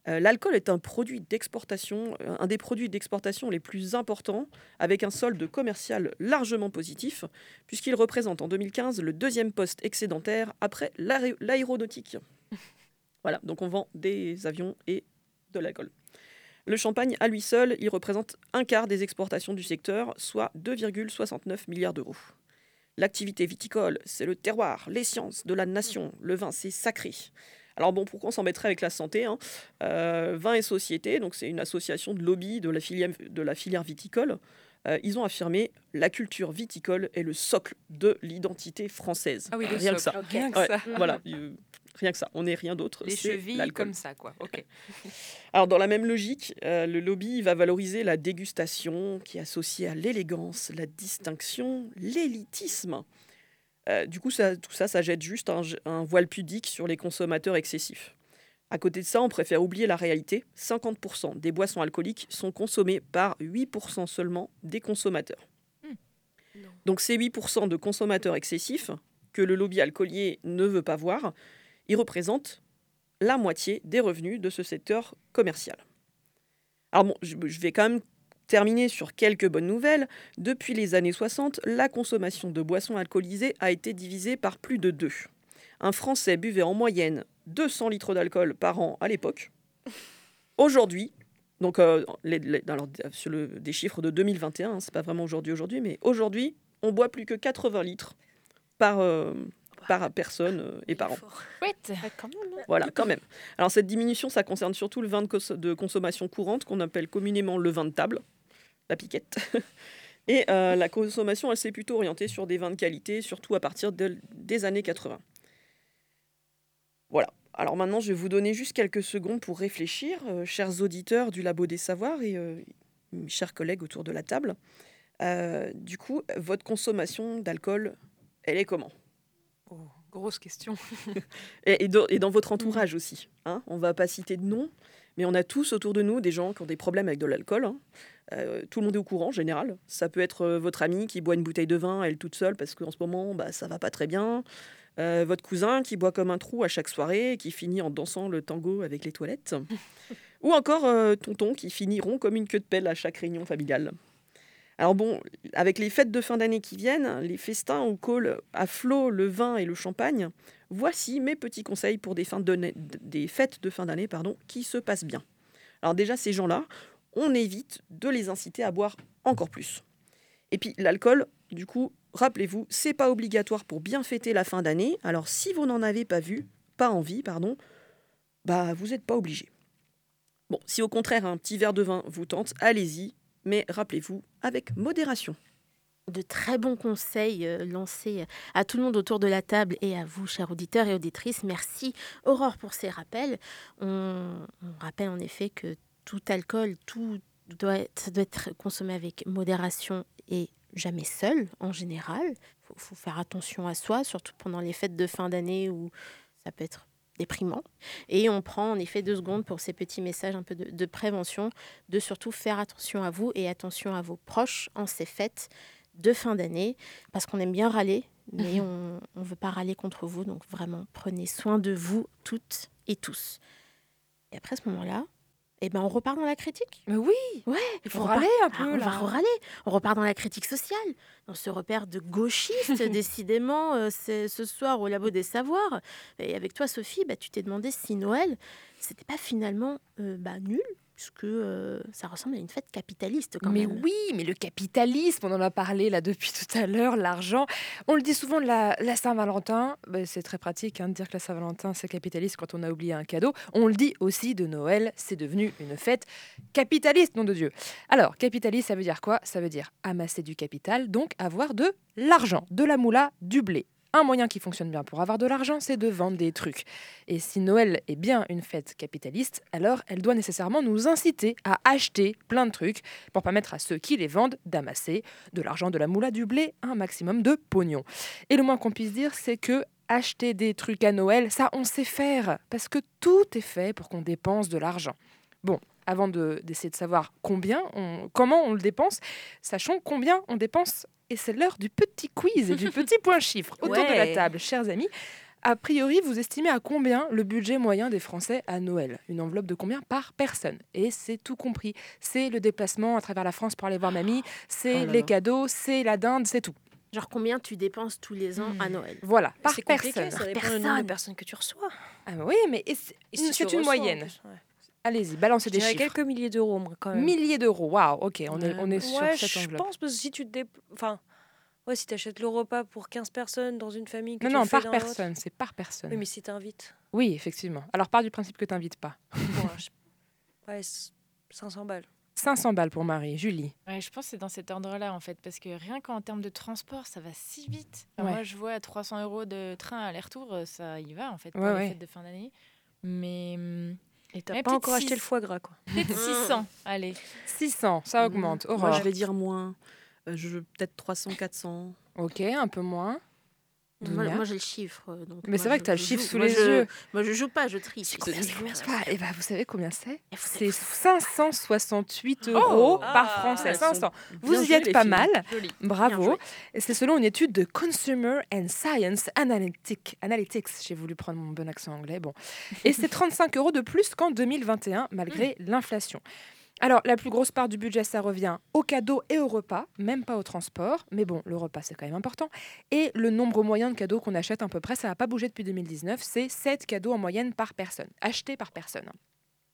euh, l'alcool est un produit d'exportation, euh, un des produits d'exportation les plus importants, avec un solde commercial largement positif, puisqu'il représente en 2015 le deuxième poste excédentaire après l'aé- l'aéronautique. Voilà, donc on vend des avions et de l'alcool. Le champagne, à lui seul, il représente un quart des exportations du secteur, soit 2,69 milliards d'euros. L'activité viticole, c'est le terroir, les sciences de la nation. Le vin, c'est sacré. Alors bon, pourquoi on s'en mettrait avec la santé hein? Euh, Vin et Société, donc c'est une association de lobby de la filière, de la filière viticole. Euh, ils ont affirmé la culture viticole est le socle de l'identité française. Ah oui, le rien que ça. socle. Rien que Ouais, ça. voilà, rien que ça. On n'est rien d'autre. Les chevilles comme ça, quoi. Ok. Alors, dans la même logique, euh, le lobby va valoriser la dégustation qui est associée à l'élégance, la distinction, l'élitisme. Euh, du coup, ça, tout ça, ça jette juste un, un voile pudique sur les consommateurs excessifs. À côté de ça, on préfère oublier la réalité. 50% des boissons alcooliques sont consommées par 8% seulement des consommateurs. Donc ces 8% de consommateurs excessifs que le lobby alcoolier ne veut pas voir, ils représentent la moitié des revenus de ce secteur commercial. Alors bon, je, vais quand même Terminé sur quelques bonnes nouvelles, depuis les années 60, la consommation de boissons alcoolisées a été divisée par plus de deux. Un Français buvait en moyenne 200 litres d'alcool par an à l'époque. Aujourd'hui, donc euh, les- des chiffres de 2021, hein, c'est pas vraiment aujourd'hui aujourd'hui, mais aujourd'hui, on boit plus que 80 litres par, euh, par personne euh, et par an. Chouette. Voilà, quand même. Alors cette diminution, ça concerne surtout le vin de, cons- de consommation courante qu'on appelle communément le vin de table, la piquette. Et euh, la consommation, elle s'est plutôt orientée sur des vins de qualité, surtout à partir de- des années 80. Voilà. Alors maintenant, je vais vous donner juste quelques secondes pour réfléchir, euh, chers auditeurs du Labo des Savoirs et euh, mes chers collègues autour de la table. Euh, du coup, votre consommation d'alcool, elle est comment? Grosse question. et, et dans, et dans votre entourage aussi. Hein on va pas citer de nom, mais on a tous autour de nous des gens qui ont des problèmes avec de l'alcool. hein. Euh, tout le monde est au courant en général. Ça peut être euh, votre amie qui boit une bouteille de vin, elle toute seule, parce qu'en ce moment, bah, ça va pas très bien. Euh, votre cousin qui boit comme un trou à chaque soirée et qui finit en dansant le tango avec les toilettes. Ou encore tonton qui finit rond comme une queue de pelle à chaque réunion familiale. Alors bon, avec les fêtes de fin d'année qui viennent, les festins où colle à flot le vin et le champagne, voici mes petits conseils pour des, fins de fêtes de fin d'année pardon, qui se passent bien. Alors déjà, ces gens-là, on évite de les inciter à boire encore plus. Et puis l'alcool, du coup, rappelez-vous, c'est pas obligatoire pour bien fêter la fin d'année. Alors si vous n'en avez pas vu, pas envie, pardon, bah vous n'êtes pas obligé. Bon, si au contraire un petit verre de vin vous tente, allez-y, mais rappelez-vous avec modération. de très bons conseils euh, lancés à tout le monde autour de la table et à vous, chers auditeurs et auditrices. Merci Aurore pour ces rappels. On, rappelle en effet que tout alcool, tout doit être, ça doit être consommé avec modération et jamais seul en général. Il faut, faut faire attention à soi, surtout pendant les fêtes de fin d'année où ça peut être déprimant. Et on prend en effet deux secondes pour ces petits messages un peu de, de prévention, de surtout faire attention à vous et attention à vos proches en ces fêtes de fin d'année, parce qu'on aime bien râler, mais on ne veut pas râler contre vous. Donc vraiment, prenez soin de vous toutes et tous. Et après ce moment-là, eh ben, on repart dans la critique. Mais oui, Ouais, il faut on râler un Ah, peu on là. va râler. On repart dans la critique sociale, dans ce repère de gauchistes, décidément, euh, c'est ce soir au Labo des Savoirs. Et avec toi, Sophie, bah, tu t'es demandé si Noël, c'était pas finalement euh, bah, nul, puisque euh, ça ressemble à une fête capitaliste quand mais même. oui, mais le capitalisme, on en a parlé là depuis tout à l'heure, l'argent. On le dit souvent, la, la Saint-Valentin, ben, c'est très pratique hein, de dire que la Saint-Valentin c'est capitaliste quand on a oublié un cadeau. On le dit aussi de Noël, c'est devenu une fête capitaliste, nom de Dieu. Alors, capitaliste, ça veut dire quoi? Ça veut dire amasser du capital, donc avoir de l'argent, de la moula, du blé. Un moyen qui fonctionne bien pour avoir de l'argent, c'est de vendre des trucs. Et si Noël est bien une fête capitaliste, alors elle doit nécessairement nous inciter à acheter plein de trucs pour permettre à ceux qui les vendent d'amasser de l'argent, de la moula, du blé, un maximum de pognon. Et le moins qu'on puisse dire, c'est que acheter des trucs à Noël, ça on sait faire, parce que tout est fait pour qu'on dépense de l'argent. Bon, avant de- d'essayer de savoir combien, on- comment on le dépense, sachons combien on dépense. Et c'est l'heure du petit quiz et du petit point chiffre autour de la table, chers amis. A priori, vous estimez à combien le budget moyen des Français à Noël? Une enveloppe de combien par personne? Et c'est tout compris. C'est le déplacement à travers la France pour aller voir mamie, c'est Oh là les cadeaux, c'est la dinde, c'est tout. Genre combien tu dépenses tous les ans à Hmm. Noël? Voilà, par C'est compliqué, personne. ça dépend du nombre Personne. de personnes que tu reçois. Ah oui, mais c'est c'est une reçois, en moyenne. plus, ouais. Allez-y, balancez Je des chiffres. quelques milliers d'euros, moi, quand même. Milliers d'euros, waouh, ok, on est, Ouais, on est sur ouais, cette je enveloppe. pense parce que si tu te enfin ouais, si tu achètes le repas pour 15 personnes dans une famille que Non, tu non, par personne, c'est par personne. Oui, mais si t'invites. Oui, effectivement. Alors, part du principe que tu n'invites pas. bon, je- ouais, c- 500 balles. 500 balles pour Marie. Julie Ouais, je pense que c'est dans cet ordre-là, en fait, parce que rien qu'en termes de transport, ça va si vite. Enfin, Ouais. Moi, je vois 300 euros de train aller-retour, euh, ça y va, en fait, pour Ouais, les ouais. fêtes de fin d'année. Mais hum, Et t'as pas encore acheté six. le foie gras, quoi. peut-être 600, allez. 600, ça augmente. Moi, Aurore je vais dire moins. Euh, je Peut-être 300, 400. Ok, un peu moins. Moi, j'ai le chiffre. euh, Donc Mais c'est vrai que tu as le chiffre joue. sous Moi, les je- yeux. Moi, je joue pas, je triche. Et ben, vous savez combien c'est? Eh, C'est savez- 568 euros par Ah, Français. elles sont 500. bien Vous y êtes pas filles. mal. Joli. Bravo. c'est selon une étude de Consumer and Science Analytic- Analytics. J'ai voulu prendre mon bon accent anglais. Bon. Et c'est 35 euros de plus qu'en 2021, malgré l'inflation. Alors, la plus grosse part du budget, ça revient aux cadeaux et aux repas, même pas au transport. Mais bon, le repas, c'est quand même important. Et le nombre moyen de cadeaux qu'on achète à peu près, ça n'a pas bougé depuis 2019. C'est 7 cadeaux en moyenne par personne, achetés par personne.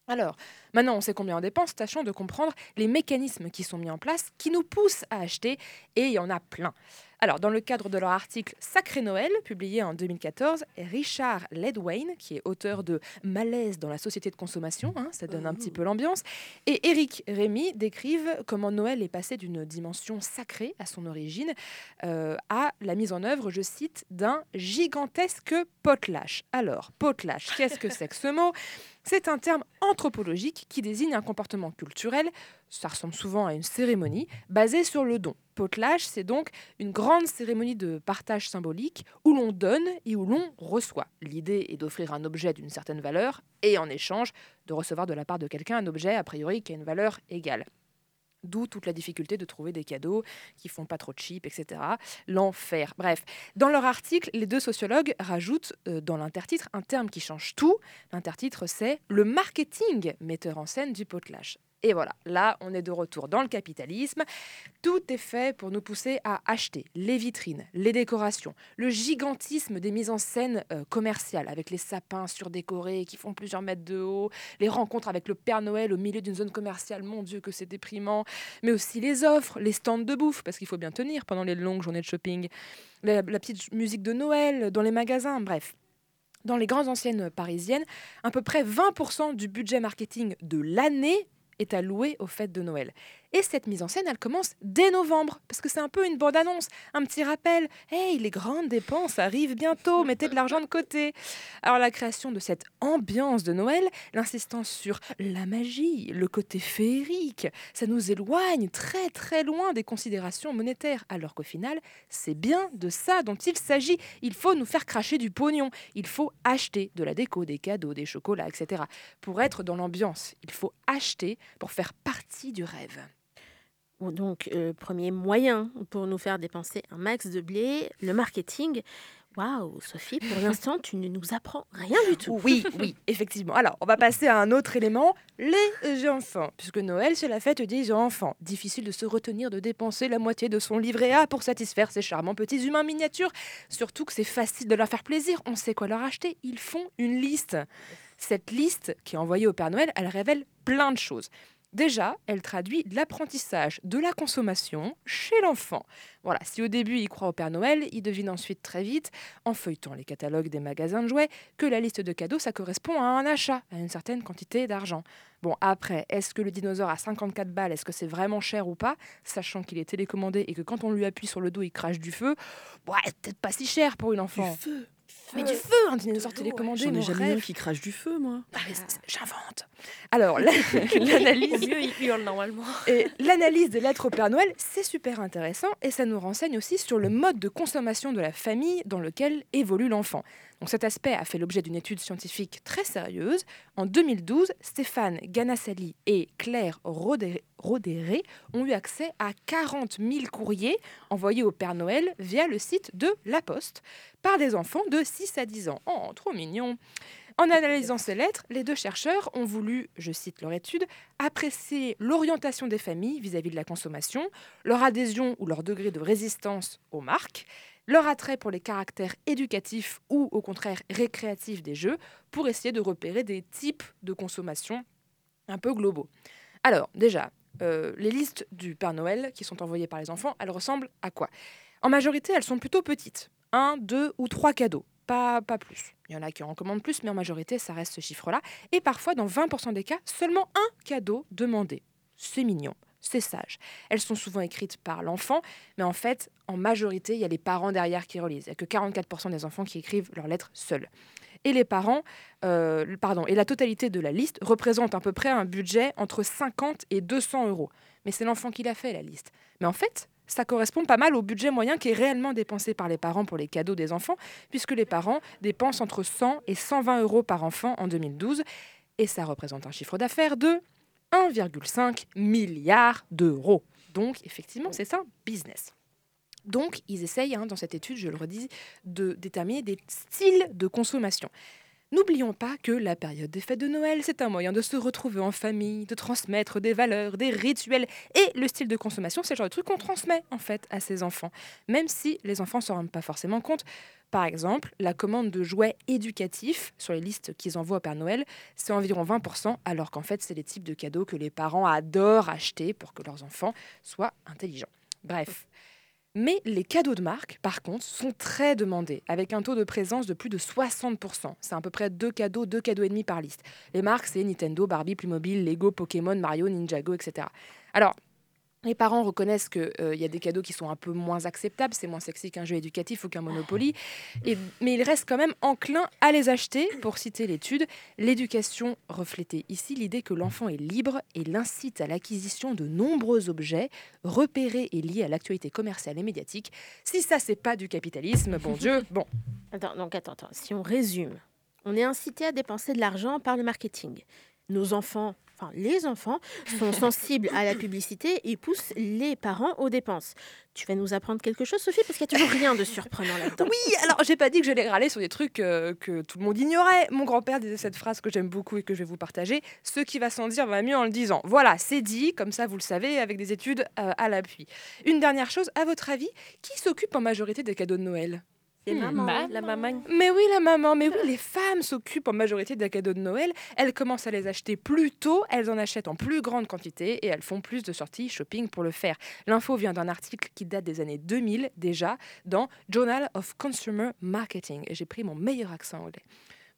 Alors, maintenant on sait combien on dépense, tâchons de comprendre les mécanismes qui sont mis en place, qui nous poussent à acheter, et il y en a plein. Alors, dans le cadre de leur article Sacré Noël, publié en 2014, Richard Ledwayne, qui est auteur de Malaise dans la société de consommation, hein, ça donne un petit peu l'ambiance, et Eric Rémy décrivent comment Noël est passé d'une dimension sacrée à son origine euh, à la mise en œuvre, je cite, d'un gigantesque potlatch. Alors, potlatch, qu'est-ce que c'est que ce mot? C'est un terme anthropologique qui désigne un comportement culturel, ça ressemble souvent à une cérémonie, basée sur le don. Potlatch, c'est donc une grande cérémonie de partage symbolique où l'on donne et où l'on reçoit. L'idée est d'offrir un objet d'une certaine valeur et en échange de recevoir de la part de quelqu'un un objet a priori qui a une valeur égale. D'où toute la difficulté de trouver des cadeaux qui font pas trop cheap, etc. L'enfer. Bref, dans leur article, les deux sociologues rajoutent euh, dans l'intertitre un terme qui change tout. L'intertitre, c'est le marketing metteur en scène du potlatch. Et voilà, là, on est de retour dans le capitalisme. Tout est fait pour nous pousser à acheter les vitrines, les décorations, le gigantisme des mises en scène euh, commerciales avec les sapins surdécorés qui font plusieurs mètres de haut, les rencontres avec le Père Noël au milieu d'une zone commerciale, mon Dieu que c'est déprimant, mais aussi les offres, les stands de bouffe, parce qu'il faut bien tenir pendant les longues journées de shopping, la, la petite musique de Noël dans les magasins, bref. Dans les grandes anciennes parisiennes, à peu près 20% du budget marketing de l'année est alloué aux fêtes de Noël. Et cette mise en scène, elle commence dès novembre, parce que c'est un peu une bande-annonce, un petit rappel. Hey, les grandes dépenses arrivent bientôt, mettez de l'argent de côté. Alors la création de cette ambiance de Noël, l'insistance sur la magie, le côté féerique, ça nous éloigne très très loin des considérations monétaires, alors qu'au final, c'est bien de ça dont il s'agit. Il faut nous faire cracher du pognon, il faut acheter de la déco, des cadeaux, des chocolats, etc. Pour être dans l'ambiance, il faut acheter pour faire partie du rêve. Donc, euh, premier moyen pour nous faire dépenser un max de blé, le marketing. Waouh, Sophie, pour l'instant, tu ne nous apprends rien du tout. Oui, oui, effectivement. Alors, on va passer à un autre élément, les enfants. Puisque Noël, c'est la fête des enfants. Difficile de se retenir de dépenser la moitié de son livret A pour satisfaire ces charmants petits humains miniatures. Surtout que c'est facile de leur faire plaisir. On sait quoi leur acheter. Ils font une liste. Cette liste qui est envoyée au Père Noël, elle révèle plein de choses. Déjà, elle traduit l'apprentissage de la consommation chez l'enfant. Voilà, si au début il croit au Père Noël, il devine ensuite très vite, en feuilletant les catalogues des magasins de jouets, que la liste de cadeaux, ça correspond à un achat, à une certaine quantité d'argent. Bon, après, est-ce que le dinosaure à 54 balles, est-ce que c'est vraiment cher ou pas Sachant qu'il est télécommandé et que quand on lui appuie sur le dos, il crache du feu, ouais, peut-être pas si cher pour une enfant. Du feu. Mais du feu, un dinosaure télécommandé, J'en ai jamais vu rêve. un qui crache du feu, moi. Ah, J'invente. Alors, la- l'analyse mieux, il hurle normalement. et l'analyse des lettres au Père Noël, c'est super intéressant et ça nous renseigne aussi sur le mode de consommation de la famille dans lequel évolue l'enfant. Cet aspect a fait l'objet d'une étude scientifique très sérieuse. En 2012, Stéphane Ganassali et Claire Rodé- Rodéré ont eu accès à 40 000 courriers envoyés au Père Noël via le site de La Poste par des enfants de 6 à 10 ans. Oh, trop mignon en analysant ces lettres, les deux chercheurs ont voulu, je cite leur étude, apprécier l'orientation des familles vis-à-vis de la consommation, leur adhésion ou leur degré de résistance aux marques, leur attrait pour les caractères éducatifs ou au contraire récréatifs des jeux, pour essayer de repérer des types de consommation un peu globaux. Alors, déjà, euh, les listes du Père Noël qui sont envoyées par les enfants, elles ressemblent à quoi? En majorité, elles sont plutôt petites. Un, deux ou trois cadeaux, pas, pas plus. Il y en a qui en commandent plus, mais en majorité, ça reste ce chiffre-là. Et parfois, dans 20% des cas, seulement un cadeau demandé. C'est mignon, c'est sage. Elles sont souvent écrites par l'enfant, mais en fait, en majorité, il y a les parents derrière qui relisent. Il n'y a que 44% des enfants qui écrivent leurs lettres seuls. Et les parents, euh, pardon, et la totalité de la liste représente à peu près un budget entre 50 et 200 euros. Mais c'est l'enfant qui l'a fait, la liste. Mais en fait, ça correspond pas mal au budget moyen qui est réellement dépensé par les parents pour les cadeaux des enfants, puisque les parents dépensent entre 100 et 120 euros par enfant en 2012, et ça représente un chiffre d'affaires de 1,5 milliard d'euros. Donc, effectivement, c'est un business. Donc, ils essayent, hein, dans cette étude, je le redis, de déterminer des styles de consommation. N'oublions pas que la période des fêtes de Noël, c'est un moyen de se retrouver en famille, de transmettre des valeurs, des rituels et le style de consommation, c'est le genre de truc qu'on transmet en fait à ses enfants, même si les enfants s'en rendent pas forcément compte. Par exemple, la commande de jouets éducatifs sur les listes qu'ils envoient au Père Noël, c'est environ 20%, alors qu'en fait, c'est les types de cadeaux que les parents adorent acheter pour que leurs enfants soient intelligents. Bref. Mais les cadeaux de marque, par contre, sont très demandés, avec un taux de présence de plus de 60%. C'est à peu près deux cadeaux, deux cadeaux et demi par liste. Les marques, c'est Nintendo, Barbie, Playmobil, Lego, Pokémon, Mario, Ninjago, etc. Alors, les parents reconnaissent qu'il y a des cadeaux qui sont un peu moins acceptables, c'est moins sexy qu'un jeu éducatif ou qu'un Monopoly, et, mais ils restent quand même enclins à les acheter, pour citer l'étude. L'éducation reflétait ici l'idée que l'enfant est libre et l'incite à l'acquisition de nombreux objets repérés et liés à l'actualité commerciale et médiatique. Si ça, c'est pas du capitalisme, bon Dieu, bon. Attends, donc attends, attends. Si on résume, on est incité à dépenser de l'argent par le marketing. Nos enfants, enfin les enfants, sont sensibles à la publicité et poussent les parents aux dépenses. Tu vas nous apprendre quelque chose, Sophie, parce qu'il n'y a toujours rien de surprenant là-dedans. Oui, alors j'ai pas dit que j'allais râler sur des trucs euh, que tout le monde ignorait. Mon grand-père disait cette phrase que j'aime beaucoup et que je vais vous partager. Ce qui va sans dire va mieux en le disant. Voilà, c'est dit, comme ça vous le savez, avec des études euh, à l'appui. Une dernière chose, à votre avis, qui s'occupe en majorité des cadeaux de Noël? C'est Hmm, la maman. Mais oui, la maman, mais oui, les femmes s'occupent en majorité des cadeaux de Noël. Elles commencent à les acheter plus tôt, elles en achètent en plus grande quantité et elles font plus de sorties shopping pour le faire. L'info vient d'un article qui date des années 2000 déjà dans Journal of Consumer Marketing. Et j'ai pris mon meilleur accent anglais.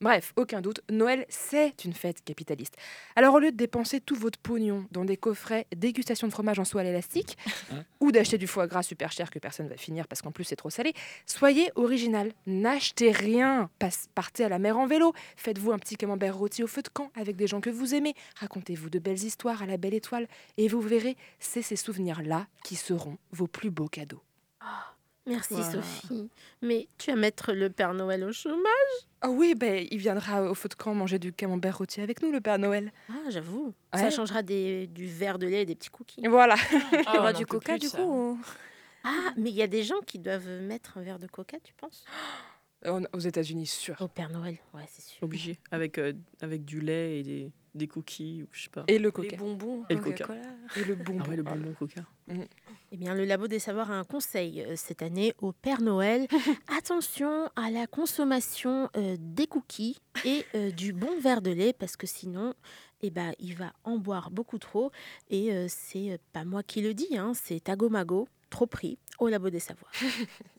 Bref, aucun doute, Noël, c'est une fête capitaliste. Alors au lieu de dépenser tout votre pognon dans des coffrets dégustation de fromage en soie à l'élastique, ou d'acheter du foie gras super cher que personne va finir parce qu'en plus c'est trop salé, soyez original. N'achetez rien. Passe- partez à la mer en vélo. Faites-vous un petit camembert rôti au feu de camp avec des gens que vous aimez. Racontez-vous de belles histoires à la belle étoile. Et vous verrez, c'est ces souvenirs-là qui seront vos plus beaux cadeaux. Merci Voilà. Sophie. Mais tu vas mettre le Père Noël au chômage? Ah oui, ben, il viendra au feu de camp manger du camembert rôti avec nous, le Père Noël. Ah, j'avoue. Ouais. Ça changera des, du verre de lait et des petits cookies. Voilà. Il y Ah, aura du coca plus, du ça. coup ou- Ah, mais il y a des gens qui doivent mettre un verre de coca, tu penses? Aux États-Unis, sûr. Au Père Noël, ouais, c'est sûr. Obligé. Avec, euh, avec du lait et des, des cookies, ou je sais pas. Et le Les coca. bonbons, Et le coca. Et le bonbon. Ah ouais, le bonbon coca. Eh bien, le Labo des Savoirs a un conseil euh, cette année au Père Noël. Attention à la consommation euh, des cookies et euh, du bon verre de lait parce que sinon, eh ben, il va en boire beaucoup trop. Et euh, c'est pas moi qui le dis, hein, c'est Tagomago, trop pris, au Labo des Savoirs.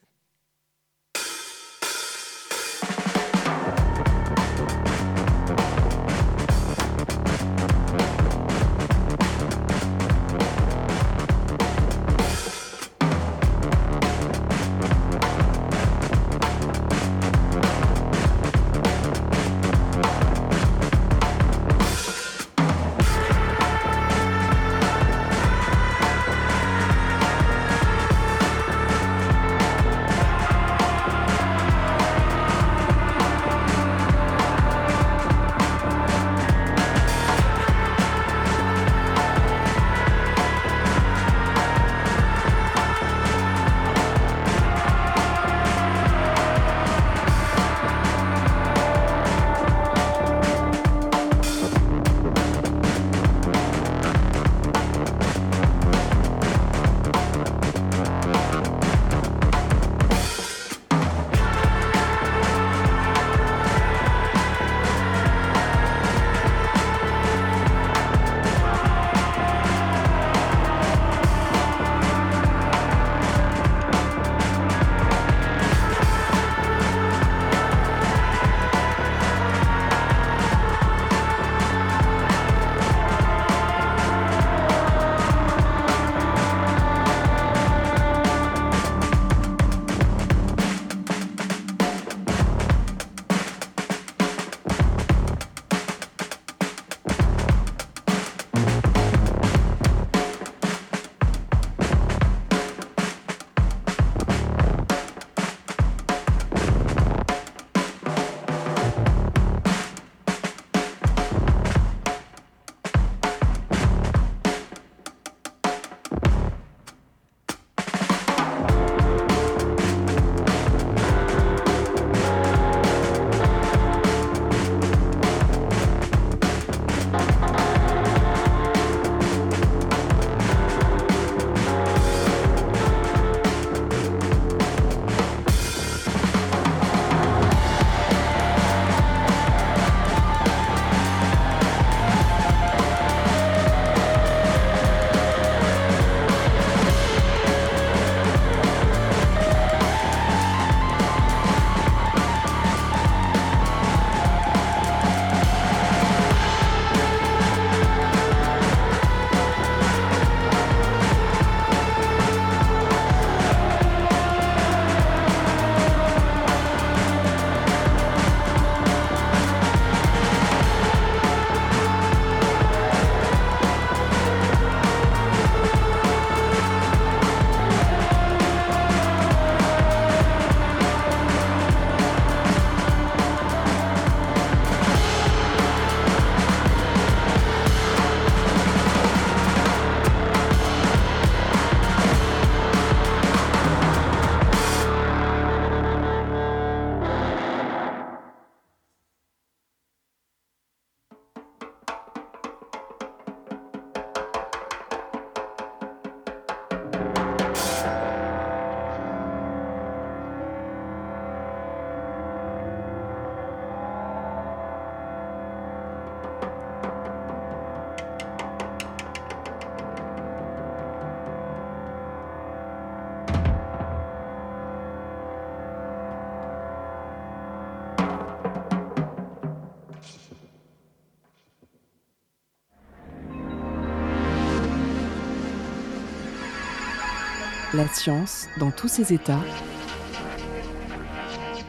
La science dans tous ses états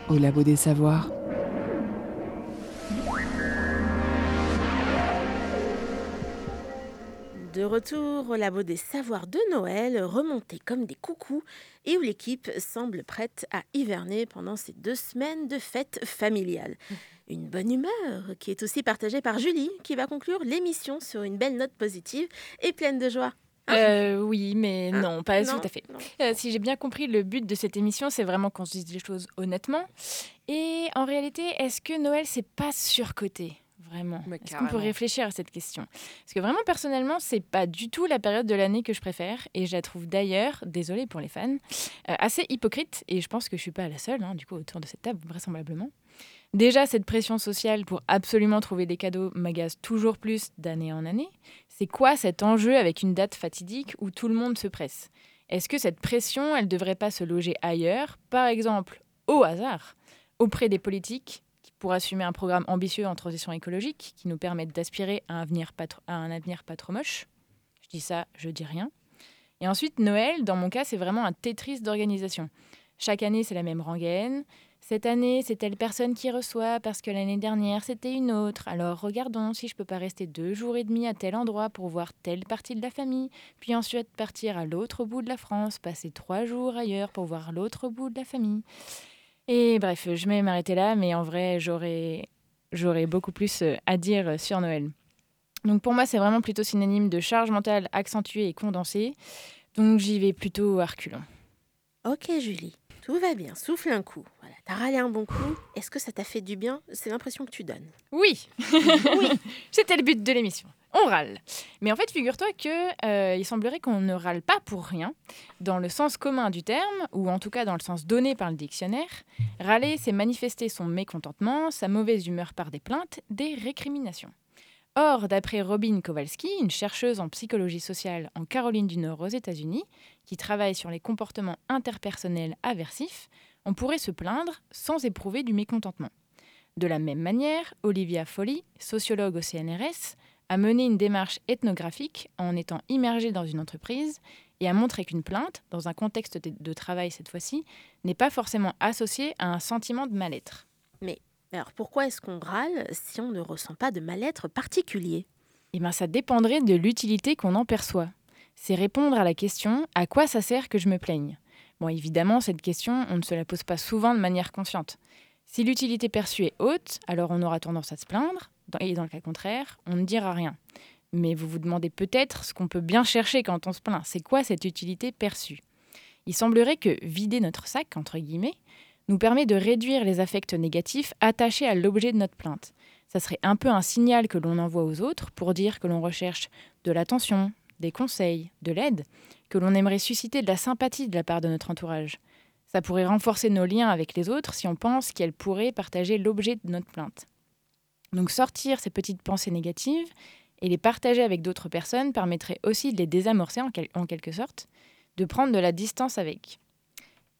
au labo des savoirs. De retour au labo des savoirs de Noël, remontés comme des coucous, et où l'équipe semble prête à hiverner pendant ces deux semaines de fête familiale. Une bonne humeur qui est aussi partagée par Julie, qui va conclure l'émission sur une belle note positive et pleine de joie. Euh, oui, mais Ah, non, pas non, tout à fait. Euh, si j'ai bien compris, le but de cette émission, c'est vraiment qu'on se dise les choses honnêtement. Et en réalité, est-ce que Noël, c'est pas surcoté Vraiment? Est-ce qu'on peut réfléchir à cette question? Parce que vraiment, personnellement, c'est pas du tout la période de l'année que je préfère. Et je la trouve d'ailleurs, désolée pour les fans, euh, assez hypocrite. Et je pense que je suis pas la seule, hein, du coup, autour de cette table, vraisemblablement. Déjà, cette pression sociale pour absolument trouver des cadeaux m'agace toujours plus d'année en année. C'est quoi cet enjeu avec une date fatidique où tout le monde se presse? Est-ce que cette pression, elle devrait pas se loger ailleurs, par exemple au hasard, auprès des politiques pour assumer un programme ambitieux en transition écologique qui nous permette d'aspirer à un avenir pas trop, à un avenir pas trop moche? Je dis ça, je dis rien. Et ensuite, Noël, dans mon cas, c'est vraiment un Tetris d'organisation. Chaque année, c'est la même rengaine. Cette année, c'est telle personne qui reçoit parce que l'année dernière, c'était une autre. Alors regardons si je peux pas rester deux jours et demi à tel endroit pour voir telle partie de la famille, puis ensuite partir à l'autre bout de la France, passer trois jours ailleurs pour voir l'autre bout de la famille. Et bref, je vais m'arrêter là, mais en vrai, j'aurais beaucoup plus euh, à dire sur Noël. Donc pour moi, c'est vraiment plutôt synonyme de charge mentale accentuée et condensée. Donc j'y vais plutôt à reculons. Ok Julie, tout va bien, souffle un coup. T'as râlé un bon coup. Est-ce que ça t'a fait du bien? C'est l'impression que tu donnes. Oui, oui, c'était le but de l'émission. On râle. Mais en fait, figure-toi que euh, il semblerait qu'on ne râle pas pour rien. Dans le sens commun du terme, ou en tout cas dans le sens donné par le dictionnaire, râler, c'est manifester son mécontentement, sa mauvaise humeur par des plaintes, des récriminations. Or, d'après Robin Kowalski, une chercheuse en psychologie sociale en Caroline du Nord aux États-Unis, qui travaille sur les comportements interpersonnels aversifs, on pourrait se plaindre sans éprouver du mécontentement. De la même manière, Olivia Foley, sociologue au CNRS, a mené une démarche ethnographique en étant immergée dans une entreprise et a montré qu'une plainte, dans un contexte de travail cette fois-ci, n'est pas forcément associée à un sentiment de mal-être. Alors pourquoi est-ce qu'on râle si on ne ressent pas de mal-être particulier? Eh bien, ça dépendrait de l'utilité qu'on en perçoit. C'est répondre à la question à quoi ça sert que je me plaigne? Bon, évidemment, cette question, on ne se la pose pas souvent de manière consciente. Si l'utilité perçue est haute, alors on aura tendance à se plaindre, et dans le cas contraire, on ne dira rien. Mais vous vous demandez peut-être ce qu'on peut bien chercher quand on se plaint. C'est quoi cette utilité perçue? Il semblerait que vider notre sac, entre guillemets, nous permet de réduire les affects négatifs attachés à l'objet de notre plainte. Ça serait un peu un signal que l'on envoie aux autres pour dire que l'on recherche de l'attention, des conseils, de l'aide, que l'on aimerait susciter de la sympathie de la part de notre entourage. Ça pourrait renforcer nos liens avec les autres si on pense qu'elles pourraient partager l'objet de notre plainte. Donc sortir ces petites pensées négatives et les partager avec d'autres personnes permettrait aussi de les désamorcer en, quel- en quelque sorte, de prendre de la distance avec.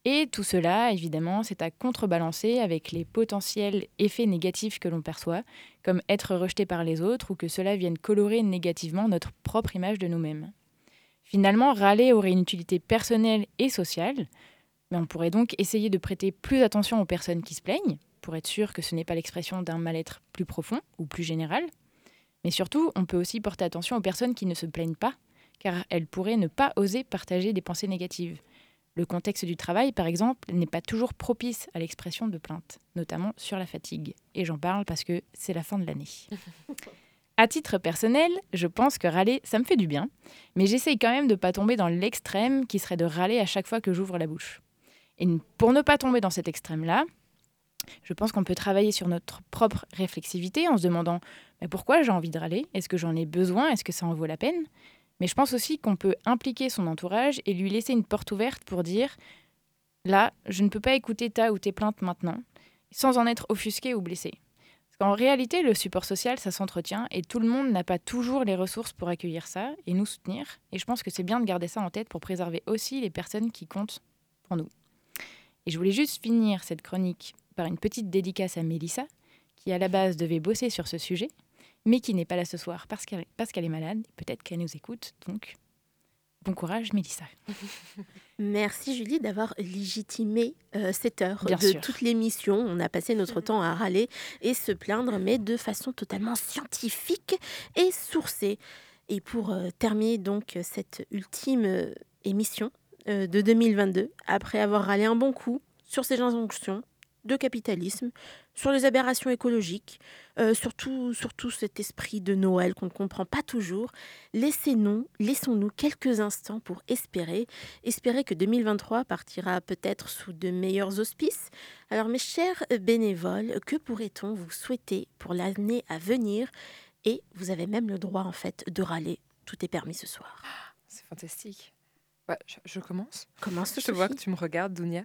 Et tout cela, évidemment, c'est à contrebalancer avec les potentiels effets négatifs que l'on perçoit, comme être rejeté par les autres ou que cela vienne colorer négativement notre propre image de nous-mêmes. Finalement, râler aurait une utilité personnelle et sociale, mais on pourrait donc essayer de prêter plus attention aux personnes qui se plaignent, pour être sûr que ce n'est pas l'expression d'un mal-être plus profond ou plus général. Mais surtout, on peut aussi porter attention aux personnes qui ne se plaignent pas, car elles pourraient ne pas oser partager des pensées négatives. Le contexte du travail, par exemple, n'est pas toujours propice à l'expression de plaintes, notamment sur la fatigue. Et j'en parle parce que c'est la fin de l'année. À titre personnel, je pense que râler, ça me fait du bien, mais j'essaye quand même de ne pas tomber dans l'extrême qui serait de râler à chaque fois que j'ouvre la bouche. Et pour ne pas tomber dans cet extrême-là, je pense qu'on peut travailler sur notre propre réflexivité en se demandant mais pourquoi j'ai envie de râler? Est-ce que j'en ai besoin? Est-ce que ça en vaut la peine? Mais je pense aussi qu'on peut impliquer son entourage et lui laisser une porte ouverte pour dire là, je ne peux pas écouter ta ou tes plaintes maintenant, sans en être offusqué ou blessé. Parce qu'en réalité, le support social, ça s'entretient et tout le monde n'a pas toujours les ressources pour accueillir ça et nous soutenir. Et je pense que c'est bien de garder ça en tête pour préserver aussi les personnes qui comptent pour nous. Et je voulais juste finir cette chronique par une petite dédicace à Mélissa, qui à la base devait bosser sur ce sujet, mais qui n'est pas là ce soir parce qu'elle parce qu'elle est malade. Peut-être qu'elle nous écoute, donc Bon courage, Mélissa. Merci Julie d'avoir légitimé euh, cette heure Bien de sûr. toute l'émission. On a passé notre temps à râler et se plaindre, mais de façon totalement scientifique et sourcée. Et pour euh, terminer donc cette ultime euh, émission de 2022, après avoir râlé un bon coup sur ces injonctions de capitalisme, sur les aberrations écologiques, euh, surtout, surtout cet esprit de Noël qu'on ne comprend pas toujours, laissez-nous, laissons-nous quelques instants pour espérer Espérer que 2023 partira peut-être sous de meilleurs auspices. Alors mes chers bénévoles, que pourrait-on vous souhaiter pour l'année à venir? Et vous avez même le droit en fait de râler. Tout est permis ce soir. C'est fantastique. Ouais, je, je commence. Commence Je te vois que tu me regardes, Dounia.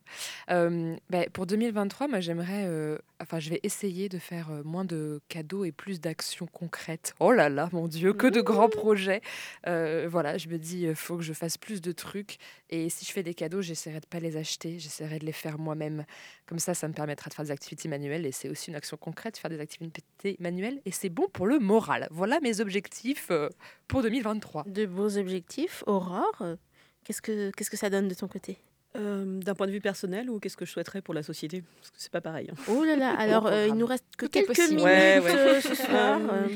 Euh, ben, pour 2023, moi, j'aimerais. euh, enfin, je vais essayer de faire euh, moins de cadeaux et plus d'actions concrètes. Oh là là, mon Dieu, que de grands projets. Euh, voilà, je me dis, il faut que je fasse plus de trucs. Et si je fais des cadeaux, j'essaierai de pas les acheter. J'essaierai de les faire moi-même. Comme ça, ça me permettra de faire des activités manuelles. Et c'est aussi une action concrète, faire des activités manuelles. Et c'est bon pour le moral. Voilà mes objectifs pour 2023. De beaux objectifs. Aurore, qu'est-ce que, qu'est-ce que ça donne de ton côté Euh, D'un point de vue personnel ou qu'est-ce que je souhaiterais pour la société? Parce que c'est pas pareil. hein. Oh là là, alors euh, il nous reste que Tout quelques possible. minutes Ouais, ouais. euh, ce soir. Euh.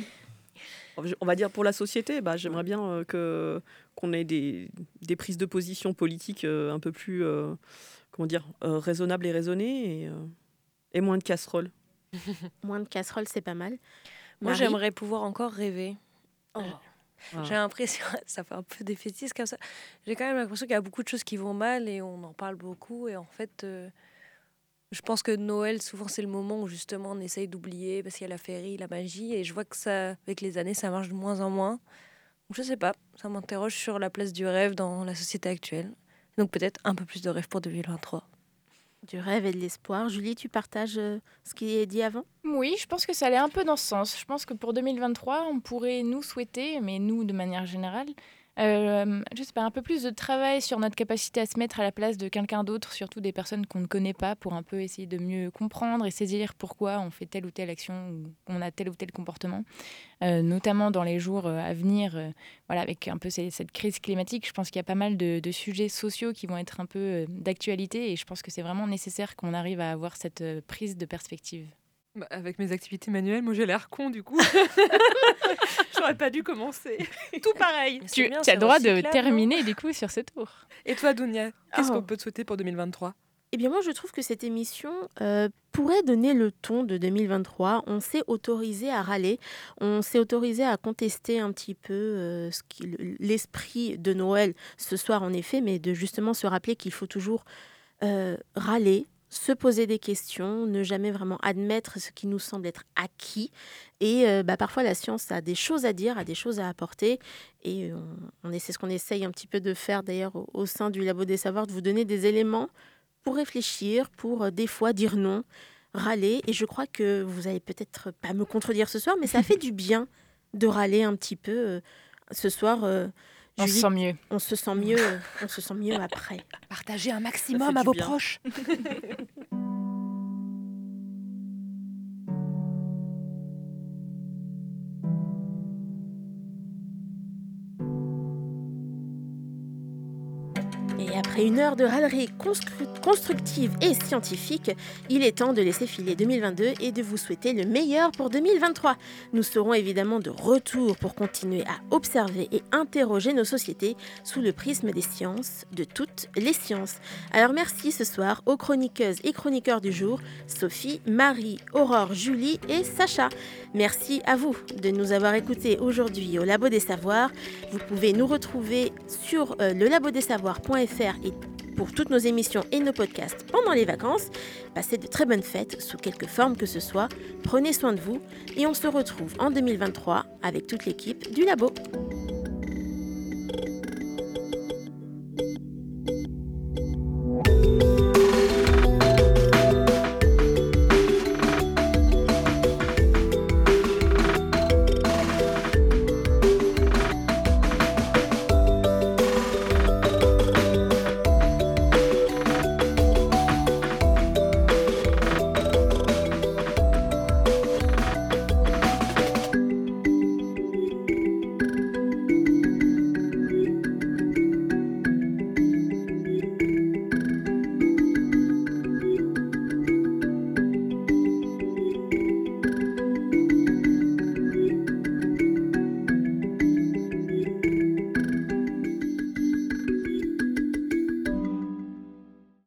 On va dire pour la société, bah, j'aimerais bien euh, que qu'on ait des, des prises de position politiques euh, un peu plus euh, comment dire euh, raisonnables et raisonnées et, euh, et moins de casseroles. Moins de casseroles, c'est pas mal. Moi, Marie j'aimerais pouvoir encore rêver. Oh. J'ai l'impression, ça fait un peu défaitiste comme ça. J'ai quand même l'impression qu'il y a beaucoup de choses qui vont mal et on en parle beaucoup. Et en fait, euh, je pense que Noël, souvent, c'est le moment où justement on essaye d'oublier parce qu'il y a la féerie, la magie. Et je vois que ça, avec les années, ça marche de moins en moins. Donc, je sais pas, ça m'interroge sur la place du rêve dans la société actuelle. Donc, peut-être un peu plus de rêve pour 2023. Du rêve et de l'espoir. Julie, tu partages euh, ce qui est dit avant? Oui, je pense que ça allait un peu dans ce sens. Je pense que pour 2023, on pourrait nous souhaiter, mais nous de manière générale, euh, je sais pas, un peu plus de travail sur notre capacité à se mettre à la place de quelqu'un d'autre, surtout des personnes qu'on ne connaît pas, pour un peu essayer de mieux comprendre et saisir pourquoi on fait telle ou telle action ou on a tel ou tel comportement. Euh, notamment dans les jours euh, à venir, euh, voilà, avec un peu cette crise climatique, je pense qu'il y a pas mal de, de sujets sociaux qui vont être un peu d'actualité et je pense que c'est vraiment nécessaire qu'on arrive à avoir cette prise de perspective. Bah, avec mes activités manuelles, moi j'ai l'air con du coup. J'aurais pas dû commencer. Tout pareil. Tu, bien, tu as le droit de non terminer du coup sur ce tour. Et toi, Dounia, qu'est-ce Oh. qu'on peut te souhaiter pour 2023 Eh bien, moi, je trouve que cette émission euh, pourrait donner le ton de 2023. On s'est autorisé à râler, on s'est autorisé à contester un petit peu euh, l'esprit de Noël ce soir, en effet, mais de justement se rappeler qu'il faut toujours euh, râler, se poser des questions, ne jamais vraiment admettre ce qui nous semble être acquis. Et euh, bah, parfois, la science a des choses à dire, a des choses à apporter. Et on, on est- c'est ce qu'on essaye un petit peu de faire d'ailleurs au, au sein du Labo des Savoirs, de vous donner des éléments pour réfléchir, pour euh, des fois dire non, râler. Et je crois que vous allez peut-être pas me contredire ce soir, mais ça fait du bien de râler un petit peu euh, ce soir. On se sent mieux. on se sent mieux, on se sent mieux après. Partagez un maximum à vos bien. proches. une heure de râlerie constru- constructive et scientifique, il est temps de laisser filer 2022 et de vous souhaiter le meilleur pour 2023. Nous serons évidemment de retour pour continuer à observer et interroger nos sociétés sous le prisme des sciences, de toutes les sciences. Alors merci ce soir aux chroniqueuses et chroniqueurs du jour, Sophie, Marie, Aurore, Julie et Sacha. Merci à vous de nous avoir écoutés aujourd'hui au Labo des Savoirs. Vous pouvez nous retrouver sur euh, le labodessavoirs.fr pour toutes nos émissions et nos podcasts pendant les vacances. Passez de très bonnes fêtes sous quelque forme que ce soit. Prenez soin de vous et on se retrouve en 2023 avec toute l'équipe du Labo.